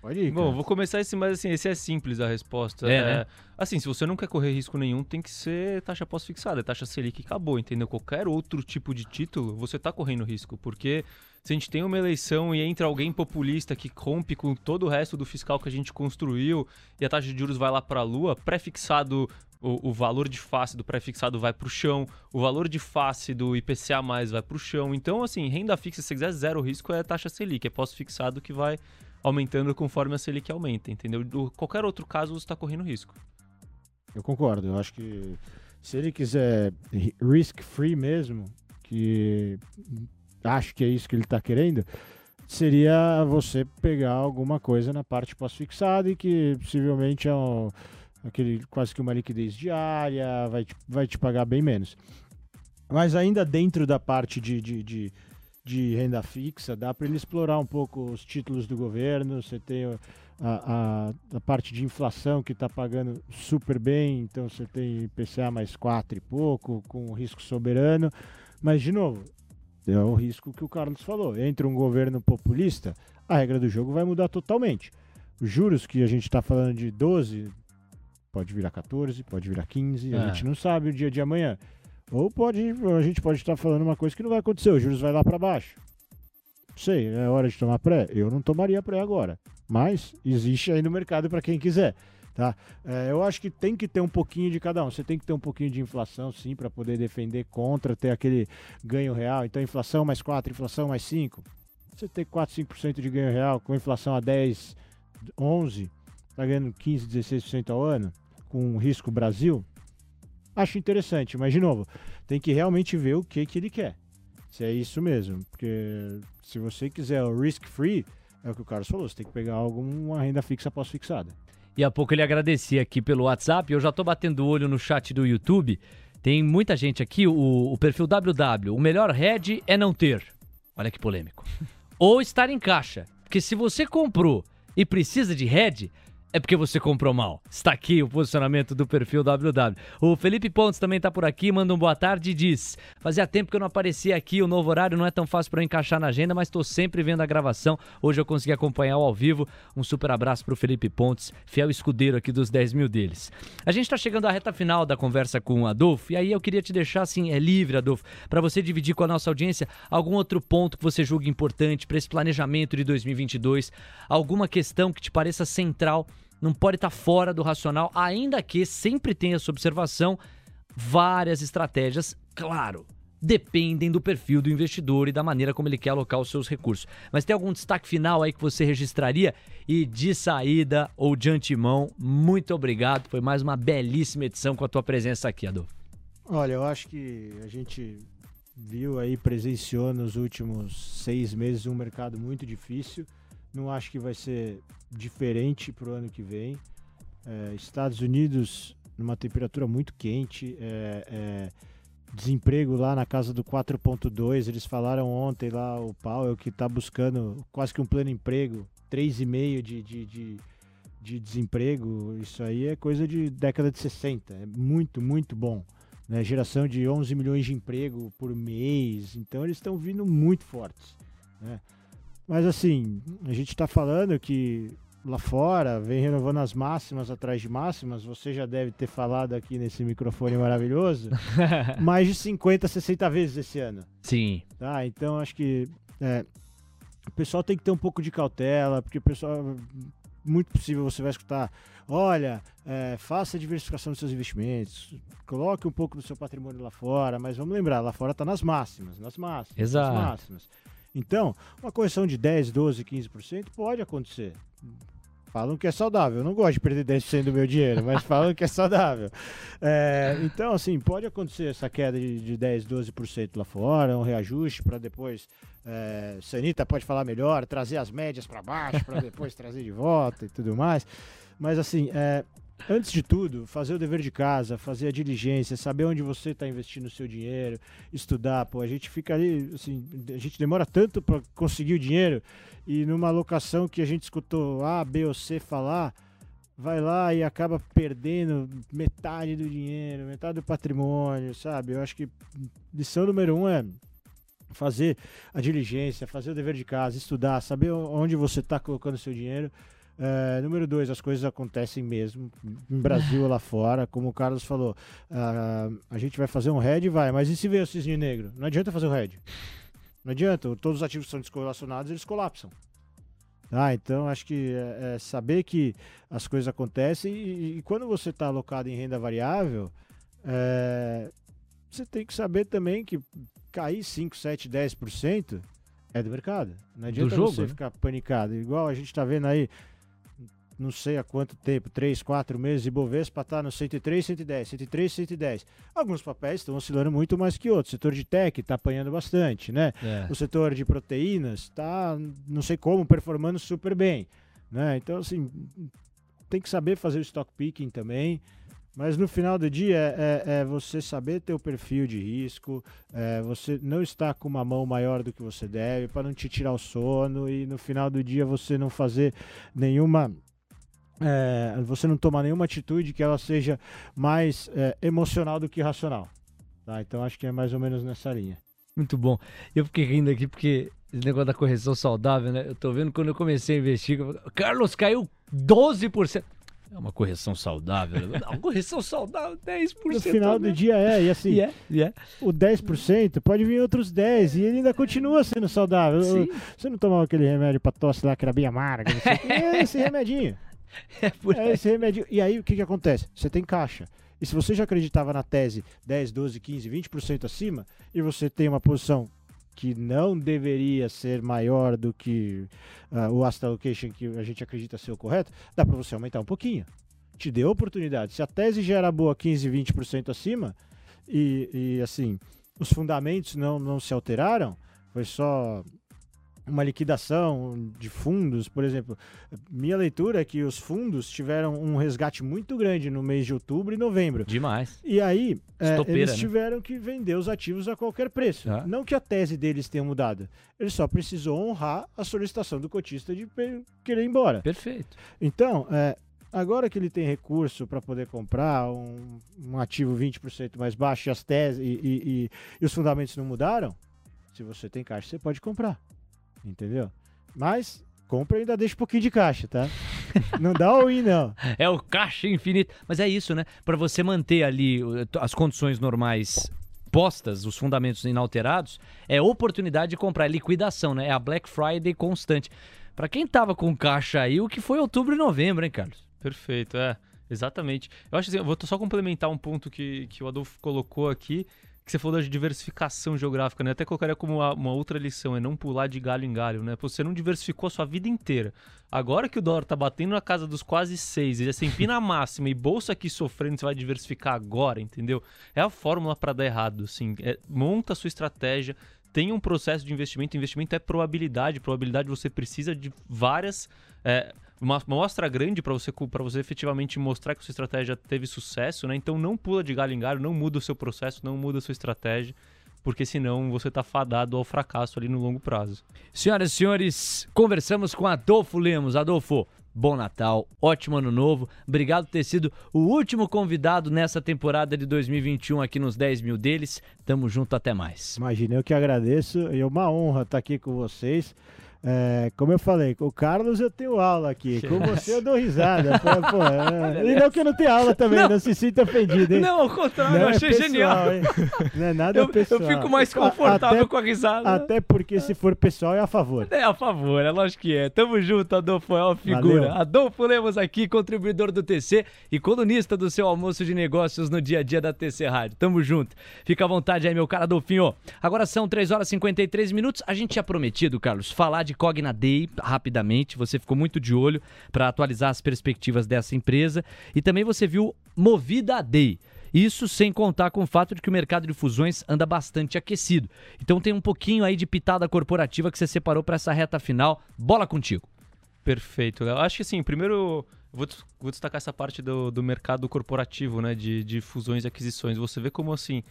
Pode ir. Bom, vou começar esse, mas assim, esse é simples a resposta. É, é, né? Assim, se você não quer correr risco nenhum, tem que ser taxa pós-fixada, taxa Selic acabou, entendeu? Qualquer outro tipo de título, você está correndo risco, porque se a gente tem uma eleição e entra alguém populista que rompe com todo o resto do fiscal que a gente construiu e a taxa de juros vai lá para a lua, pré-fixado o, o, valor de face do pré-fixado vai para o chão, o valor de face do IPCA mais vai para o chão. Então, assim, renda fixa, se você quiser zero risco, é taxa Selic, é pós-fixado que vai aumentando conforme a Selic aumenta, entendeu? Do, qualquer outro caso, você está correndo risco. Eu concordo, eu acho que se ele quiser risk-free mesmo, que acho que é isso que ele está querendo, seria você pegar alguma coisa na parte pós-fixada e que possivelmente é um, aquele, quase que uma liquidez diária, vai te, vai te pagar bem menos. Mas ainda dentro da parte de, de, de, de renda fixa, dá para ele explorar um pouco os títulos do governo, você tem a, a, a parte de inflação que está pagando super bem, então você tem IPCA mais 4 e pouco, com risco soberano, mas de novo, é o risco que o Carlos falou. Entre um governo populista, a regra do jogo vai mudar totalmente. Os juros que a gente está falando de 12, pode virar 14, pode virar 15, a é. gente não sabe o dia de amanhã. Ou pode, a gente pode estar falando uma coisa que não vai acontecer, os juros vai lá para baixo. Sei, é hora de tomar pré? Eu não tomaria pré agora. Mas existe aí no mercado para quem quiser. Tá? É, eu acho que tem que ter um pouquinho de cada um. Você tem que ter um pouquinho de inflação, sim, para poder defender contra, ter aquele ganho real. Então, inflação mais 4, inflação mais 5. Você ter 4, 5% de ganho real com inflação a 10, 11, tá ganhando 15, 16% ao ano, com risco Brasil, acho interessante. Mas, de novo, tem que realmente ver o que, que ele quer. Se é isso mesmo. Porque se você quiser o risk free, é o que o Carlos falou, você tem que pegar alguma renda fixa pós-fixada. E há pouco ele agradecia aqui pelo WhatsApp. Eu já tô batendo o olho no chat do YouTube. Tem muita gente aqui. O, o perfil WW. O melhor head é não ter. Olha que polêmico. *laughs* Ou estar em caixa. Porque se você comprou e precisa de head, é porque você comprou mal. Está aqui o posicionamento do perfil WW. O Felipe Pontes também está por aqui, manda um boa tarde e diz: Fazia tempo que eu não aparecia aqui, o novo horário não é tão fácil para encaixar na agenda, mas estou sempre vendo a gravação. Hoje eu consegui acompanhar ao vivo. Um super abraço para o Felipe Pontes, fiel escudeiro aqui dos 10 mil deles. A gente está chegando à reta final da conversa com o Adolfo, e aí eu queria te deixar assim, é livre, Adolfo, para você dividir com a nossa audiência algum outro ponto que você julgue importante para esse planejamento de 2022, alguma questão que te pareça central não pode estar fora do racional, ainda que sempre tenha essa observação, várias estratégias, claro, dependem do perfil do investidor e da maneira como ele quer alocar os seus recursos. Mas tem algum destaque final aí que você registraria? E de saída ou de antemão, muito obrigado. Foi mais uma belíssima edição com a tua presença aqui, Adolfo. Olha, eu acho que a gente viu aí, presenciou nos últimos seis meses um mercado muito difícil. Não acho que vai ser diferente para o ano que vem. É, Estados Unidos numa temperatura muito quente, é, é, desemprego lá na casa do 4.2. Eles falaram ontem lá o Powell que está buscando quase que um pleno emprego, 3,5 de, de, de, de desemprego. Isso aí é coisa de década de 60. É muito, muito bom. Né? Geração de 11 milhões de emprego por mês. Então eles estão vindo muito fortes. Né? Mas assim, a gente está falando que lá fora, vem renovando as máximas atrás de máximas. Você já deve ter falado aqui nesse microfone maravilhoso *laughs* mais de 50, 60 vezes esse ano. Sim. Tá? Então acho que é, o pessoal tem que ter um pouco de cautela, porque o pessoal muito possível você vai escutar, olha, é, faça a diversificação dos seus investimentos, coloque um pouco do seu patrimônio lá fora, mas vamos lembrar, lá fora está nas máximas, nas máximas, Exato. nas máximas. Então, uma correção de 10, 12, 15% pode acontecer. Falam que é saudável. Eu não gosto de perder 10% do meu dinheiro, mas falam que é saudável. *laughs* É, então, assim, pode acontecer essa queda de, de 10, 12% lá fora, um reajuste para depois. É, Sanita pode falar melhor, trazer as médias para baixo, para depois *laughs* trazer de volta e tudo mais. Mas, assim, é, antes de tudo, fazer o dever de casa, fazer a diligência, saber onde você está investindo o seu dinheiro, estudar. Pô, a gente fica ali, assim, a gente demora tanto para conseguir o dinheiro e numa alocação que a gente escutou A, B ou C falar, vai lá e acaba perdendo metade do dinheiro, metade do patrimônio, sabe? Eu acho que lição número um é fazer a diligência, fazer o dever de casa, estudar, saber onde você está colocando seu dinheiro. É, número dois, as coisas acontecem mesmo, em Brasil ou lá fora, como o Carlos falou, uh, a gente vai fazer um head, vai, mas e se ver o cisne negro? Não adianta fazer o head. Não adianta, todos os ativos que são descorrelacionados, eles colapsam. Tá, então acho que é, é saber que as coisas acontecem e, e quando você está alocado em renda variável, é, você tem que saber também que cair 5, 7, 10% é do mercado. Não adianta jogo, você né? ficar panicado. Igual a gente está vendo aí, não sei há quanto tempo, 3, 4 meses, e Bovespa está no 103, 110, 103, 110. Alguns papéis estão oscilando muito mais que outros. O setor de tech está apanhando bastante, né? É. O setor de proteínas está, não sei como, performando super bem. Né? Então, assim, tem que saber fazer o stock picking também. Mas no final do dia é, é você saber ter o perfil de risco, é você não estar com uma mão maior do que você deve, para não te tirar o sono e no final do dia você não fazer nenhuma. É, você não tomar nenhuma atitude que ela seja mais é, emocional do que racional. Tá? Então acho que é mais ou menos nessa linha. Muito bom. Eu fiquei rindo aqui porque esse negócio da correção saudável, né? Eu tô vendo quando eu comecei a investir, Carlos caiu 12%. É uma correção saudável. *laughs* Não, correção saudável, 10%. No final do né? dia é, e assim, *laughs* E é, e é. o 10% pode vir outros 10 e ele ainda continua sendo saudável. Sim. Você não tomava aquele remédio pra tosse lá que era bem amarga, não sei o quê. É *laughs* esse remedinho. *laughs* É por É esse remedinho. E aí o que, que acontece? Você tem caixa. E se você já acreditava na tese 10, 12, 15, 20% acima, e você tem uma posição que não deveria ser maior do que ah, o asset allocation que a gente acredita ser o correto, dá para você aumentar um pouquinho. Te deu oportunidade. Se a tese já era boa 15, 20% acima, e, e assim, os fundamentos não, não se alteraram, foi só uma liquidação de fundos, por exemplo. Minha leitura é que os fundos tiveram um resgate muito grande no mês de outubro e novembro. Demais. E aí, é, eles né? tiveram que vender os ativos a qualquer preço. Ah. Não que a tese deles tenha mudado. Ele só precisou honrar a solicitação do cotista de querer ir embora. Perfeito. Então, é, agora que ele tem recurso para poder comprar um, um ativo 20% mais baixo e as teses e, e- e- e os fundamentos não mudaram, se você tem caixa, você pode comprar. Entendeu? Mas compra e ainda deixa um pouquinho de caixa, tá? *laughs* não dá all-in, não. É o caixa infinito. Mas é isso, né? Para você manter ali as condições normais postas, os fundamentos inalterados, é oportunidade de comprar, é liquidação, né? É a Black Friday constante. Para quem tava com caixa aí, o que foi outubro e novembro, hein, Carlos? Perfeito, é. Exatamente. Eu acho assim, eu vou só complementar um ponto que, que o Adolfo colocou aqui, que você falou da diversificação geográfica, né? Até colocaria como uma, uma outra lição, é não pular de galho em galho, né? Você não diversificou a sua vida inteira. Agora que o dólar tá batendo na casa dos quase seis, e assim, pina máxima e bolsa aqui sofrendo, você vai diversificar agora, entendeu? É a fórmula para dar errado, assim. É, monta a sua estratégia, tem um processo de investimento. Investimento é probabilidade. Probabilidade você precisa de várias. É, uma amostra grande para você, pra você efetivamente mostrar que a sua estratégia teve sucesso, né? Então não pula de galho em galho, não muda o seu processo, não muda a sua estratégia, porque senão você tá fadado ao fracasso ali no longo prazo. Senhoras e senhores, conversamos com Adolfo Lemos. Adolfo, bom Natal, ótimo ano novo. Obrigado por ter sido o último convidado nessa temporada de 2021 aqui nos 10 mil deles. Tamo junto, até mais. Imagina, eu que agradeço. E é uma honra estar aqui com vocês. É, como eu falei, com o Carlos eu tenho aula aqui, com você eu dou risada. pô, pô, é, *laughs* e não que eu não tenho aula também, não, não se sinta ofendido, hein? Não, ao contrário, não eu é achei pessoal, genial. Hein? Não é nada eu, pessoal. Eu fico mais confortável até, com a risada. Até porque se for pessoal é a favor. É a favor, é lógico que é. Tamo junto, Adolfo, é uma figura. Valeu. Adolfo Lemos aqui, contribuidor do TC e colunista do seu almoço de negócios no dia a dia da TC Rádio. Tamo junto. Fica à vontade aí, meu cara Adolfinho. Agora são 3 horas e 53 minutos. A gente tinha prometido, Carlos, falar de Cogna Day rapidamente. Você ficou muito de olho para atualizar as perspectivas dessa empresa. E também você viu Movida Day. Isso sem contar com o fato de que o mercado de fusões anda bastante aquecido. Então tem um pouquinho aí de pitada corporativa que você separou para essa reta final. Bola contigo. Perfeito, Léo. Acho que assim, primeiro vou, vou destacar essa parte do, do mercado corporativo, né? De, de fusões e aquisições. Você vê como assim.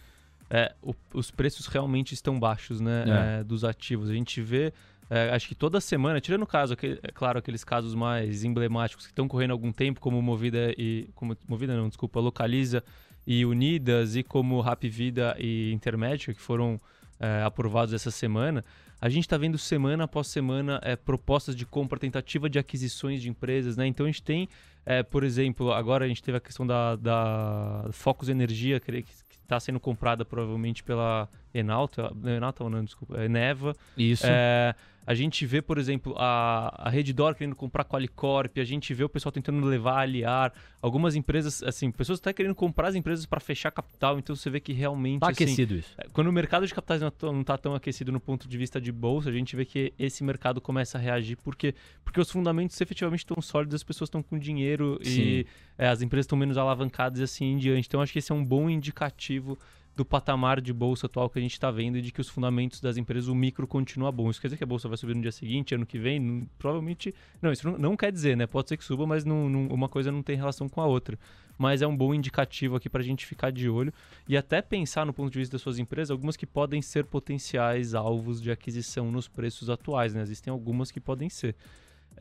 É, o, os preços realmente estão baixos, né? É. É, dos ativos. A gente vê é, acho que toda semana, tirando o caso, é claro, aqueles casos mais emblemáticos que estão correndo há algum tempo, como Movida e. Como, Movida não, desculpa, Localiza e Unidas, e como Rap Vida e Intermédica, que foram é, aprovados essa semana, a gente está vendo semana após semana é, propostas de compra, tentativa de aquisições de empresas, né? Então a gente tem, é, por exemplo, agora a gente teve a questão da, da Focus Energia, que está sendo comprada provavelmente pela Enalta, Enalta não, desculpa, Eneva. Isso. É, a gente vê, por exemplo, a, a Reddor querendo comprar Qualicorp, a gente vê o pessoal tentando levar, aliar. Algumas empresas, assim, pessoas estão querendo comprar as empresas para fechar capital, então você vê que realmente. Tá assim, aquecido isso. É, quando o mercado de capitais não está tão aquecido no ponto de vista de bolsa, a gente vê que esse mercado começa a reagir, porque, porque os fundamentos efetivamente estão sólidos, as pessoas estão com dinheiro Sim. e é, as empresas estão menos alavancadas e assim em diante. Então acho que esse é um bom indicativo do patamar de bolsa atual que a gente está vendo e de que os fundamentos das empresas, o micro continua bom. Isso quer dizer que a bolsa vai subir no dia seguinte, ano que vem? Não, provavelmente. Não, isso não, não, quer dizer, né? Pode ser que suba, mas não, não, uma coisa não tem relação com a outra. Mas é um bom indicativo aqui para a gente ficar de olho e até pensar no ponto de vista das suas empresas, algumas que podem ser potenciais alvos de aquisição nos preços atuais, né? Existem algumas que podem ser.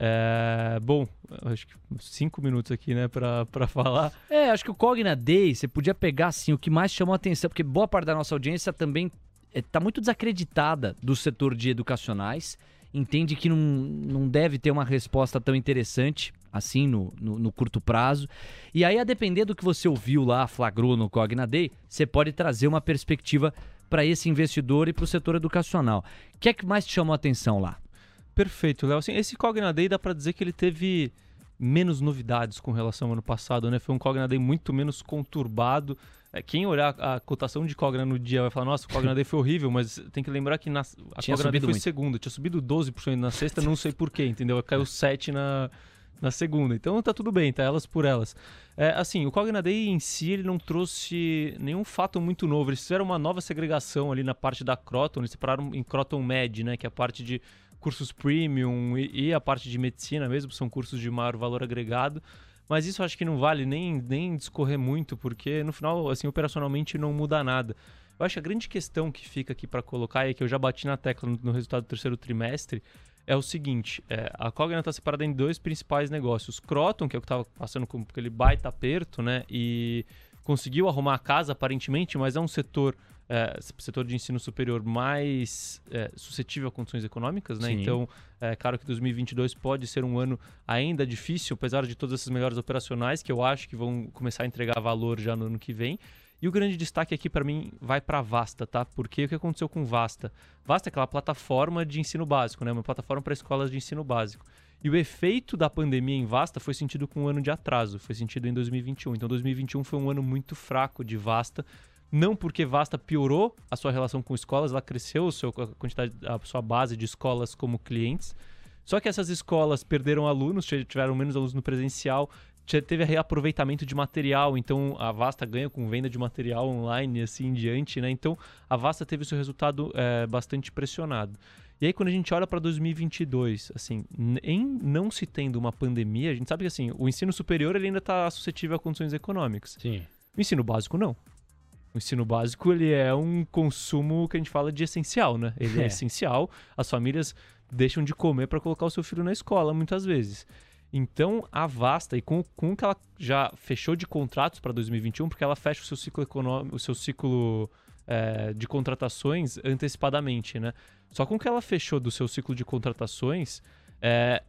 É, bom, acho que cinco minutos aqui, né, para falar. É, acho que o Cogna Day, você podia pegar, assim, o que mais chamou a atenção, porque boa parte da nossa audiência também está é, muito desacreditada do setor de educacionais, entende que não, não deve ter uma resposta tão interessante assim no, no, no, curto prazo. E aí, a depender do que você ouviu lá, flagrou no Cogna Day, você pode trazer uma perspectiva para esse investidor e para o setor educacional. O que é que mais te chamou a atenção lá? Perfeito, Léo. Assim, esse Cogna Day dá para dizer que ele teve menos novidades com relação ao ano passado, né? Foi um Cogna Day muito menos conturbado. É, quem olhar a cotação de Cogna no dia vai falar, nossa, o Cogna Day foi horrível, mas tem que lembrar que na, a tinha Cogna Day foi muito. segundo, tinha subido 12% na sexta, não sei porquê, entendeu? Caiu 7% na, na segunda. Então tá tudo bem, tá elas por elas. É, assim, o Cogna Day em si ele não trouxe nenhum fato muito novo. Eles fizeram uma nova segregação ali na parte da Croton, eles separaram em Croton Med, né, que é a parte de cursos premium e, e, a parte de medicina mesmo, são cursos de maior valor agregado. Mas isso acho que não vale nem, nem discorrer muito, porque no final, assim, operacionalmente não muda nada. Eu acho que a grande questão que fica aqui para colocar e que eu já bati na tecla no, no resultado do terceiro trimestre é o seguinte: é, a Cogna está separada em dois principais negócios. Croton, que é o que estava passando com aquele baita aperto, né? E conseguiu arrumar a casa aparentemente, mas é um setor é, setor de ensino superior mais é, suscetível a condições econômicas, né? Sim. Então, é claro que 2022 pode ser um ano ainda difícil, apesar de todas essas melhores operacionais que eu acho que vão começar a entregar valor já no ano que vem. E o grande destaque aqui para mim vai para a Vasta, tá? Porque o que aconteceu com Vasta? Vasta é aquela plataforma de ensino básico, né? Uma plataforma para escolas de ensino básico. E o efeito da pandemia em Vasta foi sentido com um ano de atraso, foi sentido em 2021. Então 2021 foi um ano muito fraco de Vasta, não porque Vasta piorou a sua relação com escolas, ela cresceu a, sua, quantidade, a sua base de escolas como clientes. Só que essas escolas perderam alunos, tiveram menos alunos no presencial, teve reaproveitamento de material, então a Vasta ganha com venda de material online e assim em diante, né? Então a Vasta teve o seu resultado é, bastante pressionado. E aí quando a gente olha para 2022, assim, em não se tendo uma pandemia, a gente sabe que assim, o ensino superior ele ainda está suscetível a condições econômicas. Sim. O ensino básico não. O ensino básico ele é um consumo que a gente fala de essencial, né? Ele é, é essencial. As famílias deixam de comer para colocar o seu filho na escola muitas vezes. Então, a Vasta, e com, com que ela já fechou de contratos para 2021, porque ela fecha o seu ciclo econômico, o seu ciclo é, de contratações antecipadamente, né? Só com que ela fechou do seu ciclo de contratações, é,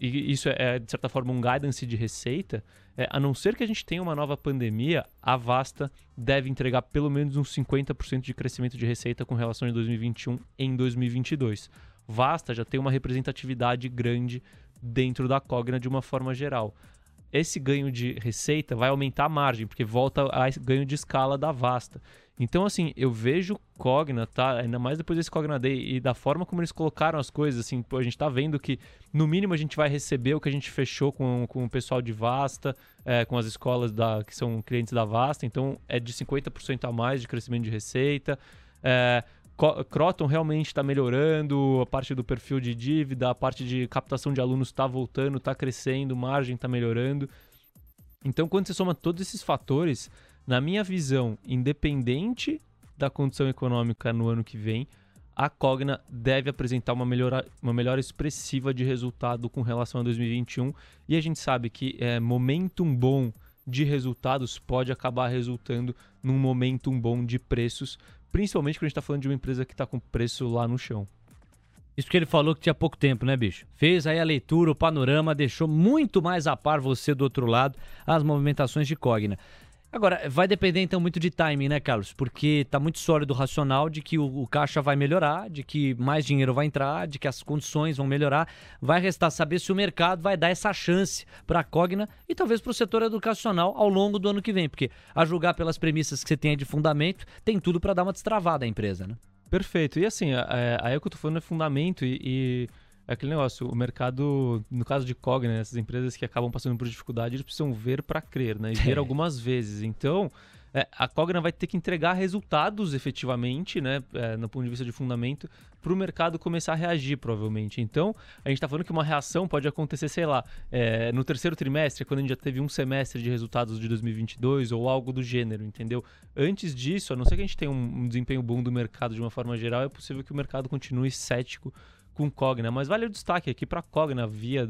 e isso é, de certa forma, um guidance de receita, é, a não ser que a gente tenha uma nova pandemia, a Vasta deve entregar pelo menos uns 50% de crescimento de receita com relação a 2021 em 2022. Vasta já tem uma representatividade grande dentro da Cogna de uma forma geral. Esse ganho de receita vai aumentar a margem, porque volta a ganho de escala da Vasta. Então, assim, eu vejo Cogna, tá? Ainda mais depois desse Cogna Day e da forma como eles colocaram as coisas, assim, pô, a gente tá vendo que, no mínimo, a gente vai receber o que a gente fechou com, com o pessoal de Vasta, é, com as escolas da, que são clientes da Vasta, então é de 50% a mais de crescimento de receita. É, Croton realmente está melhorando, a parte do perfil de dívida, a parte de captação de alunos está voltando, está crescendo, margem está melhorando. Então, quando você soma todos esses fatores, na minha visão, independente da condição econômica no ano que vem, a Cogna deve apresentar uma melhora, uma melhora expressiva de resultado com relação a 2021. E a gente sabe que é, momentum bom de resultados pode acabar resultando num momentum bom de preços, Principalmente quando a gente tá falando de uma empresa que tá com preço lá no chão. Isso que ele falou que tinha pouco tempo, né, bicho? Fez aí a leitura, o panorama, deixou muito mais a par você do outro lado, as movimentações de Cogna. Agora, vai depender então muito de timing, né, Carlos? Porque tá muito sólido o racional de que o, o, caixa vai melhorar, de que mais dinheiro vai entrar, de que as condições vão melhorar. Vai restar saber se o mercado vai dar essa chance para a Cogna e talvez para o setor educacional ao longo do ano que vem, porque a julgar pelas premissas que você tem de fundamento, tem tudo para dar uma destravada a empresa, né? Perfeito. E assim, aí o que eu falando é fundamento e, e é aquele negócio, o mercado, no caso de Cogna, né, essas empresas que acabam passando por dificuldade, eles precisam ver para crer, né? E ver algumas vezes. Então, é, a Cogna vai ter que entregar resultados efetivamente, né, é, no ponto de vista de fundamento, para o mercado começar a reagir, provavelmente. Então, a gente está falando que uma reação pode acontecer, sei lá, é, no terceiro trimestre, quando a gente já teve um semestre de resultados de 2022 ou algo do gênero, entendeu? Antes disso, a não ser que a gente tenha um, um desempenho bom do mercado de uma forma geral, é possível que o mercado continue cético com Cogna, mas vale o destaque aqui para Cogna via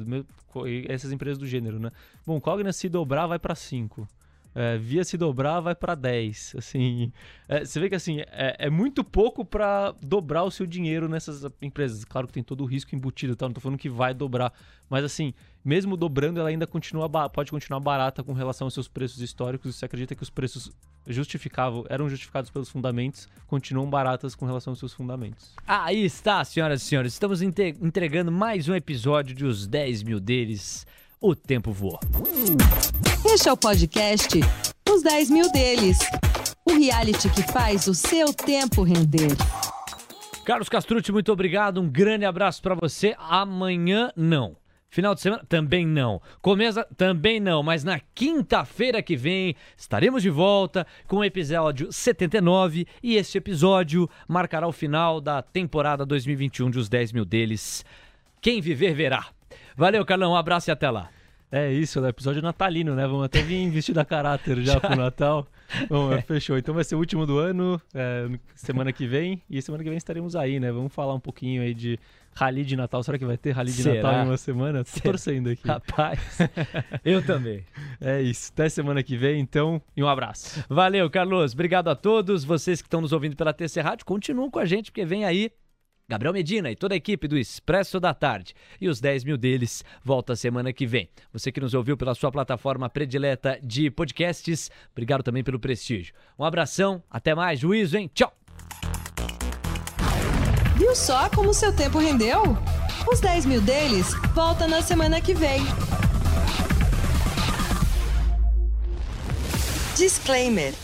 essas empresas do gênero, né? Bom, Cogna se dobrar vai para 5. É, via se dobrar vai para 10. Assim, é, você vê que assim é, é muito pouco para dobrar o seu dinheiro nessas empresas. Claro que tem todo o risco embutido, tá? não estou falando que vai dobrar, mas assim, mesmo dobrando, ela ainda continua pode continuar barata com relação aos seus preços históricos. Você acredita que os preços justificavam, eram justificados pelos fundamentos, continuam baratas com relação aos seus fundamentos. Aí está, senhoras e senhores. Estamos entregando mais um episódio de Os 10 Mil Deles. O tempo voa. Este é o podcast Os 10 Mil Deles. O reality que faz o seu tempo render. Carlos Castrucci, muito obrigado. Um grande abraço para você. Amanhã não. Final de semana também não. Começa também não, mas na quinta-feira que vem estaremos de volta com o episódio 79 e este episódio marcará o final da temporada 2021 de Os 10 Mil Deles. Quem viver verá. Valeu, Carlão. Um abraço e até lá. É isso, é episódio natalino, né? Vamos até vir vestido a caráter já, *laughs* já. pro Natal. Bom, *laughs* é. fechou. Então vai ser o último do ano, é, semana que vem. E semana que vem estaremos aí, né? Vamos falar um pouquinho aí de rally de Natal. Será que vai ter rally de Será? Natal em uma semana? Tô Será? torcendo aqui. Rapaz, *laughs* eu também. É isso. Até semana que vem, então. E um abraço. Valeu, Carlos. Obrigado a todos. Vocês que estão nos ouvindo pela TC Rádio, continuam com a gente, porque vem aí Gabriel Medina e toda a equipe do Expresso da Tarde. E os 10 mil deles volta semana que vem. Você que nos ouviu pela sua plataforma predileta de podcasts, obrigado também pelo prestígio. Um abração, até mais, juízo, hein? Tchau! Viu só como seu tempo rendeu? Os 10 mil deles volta na semana que vem. Disclaimer.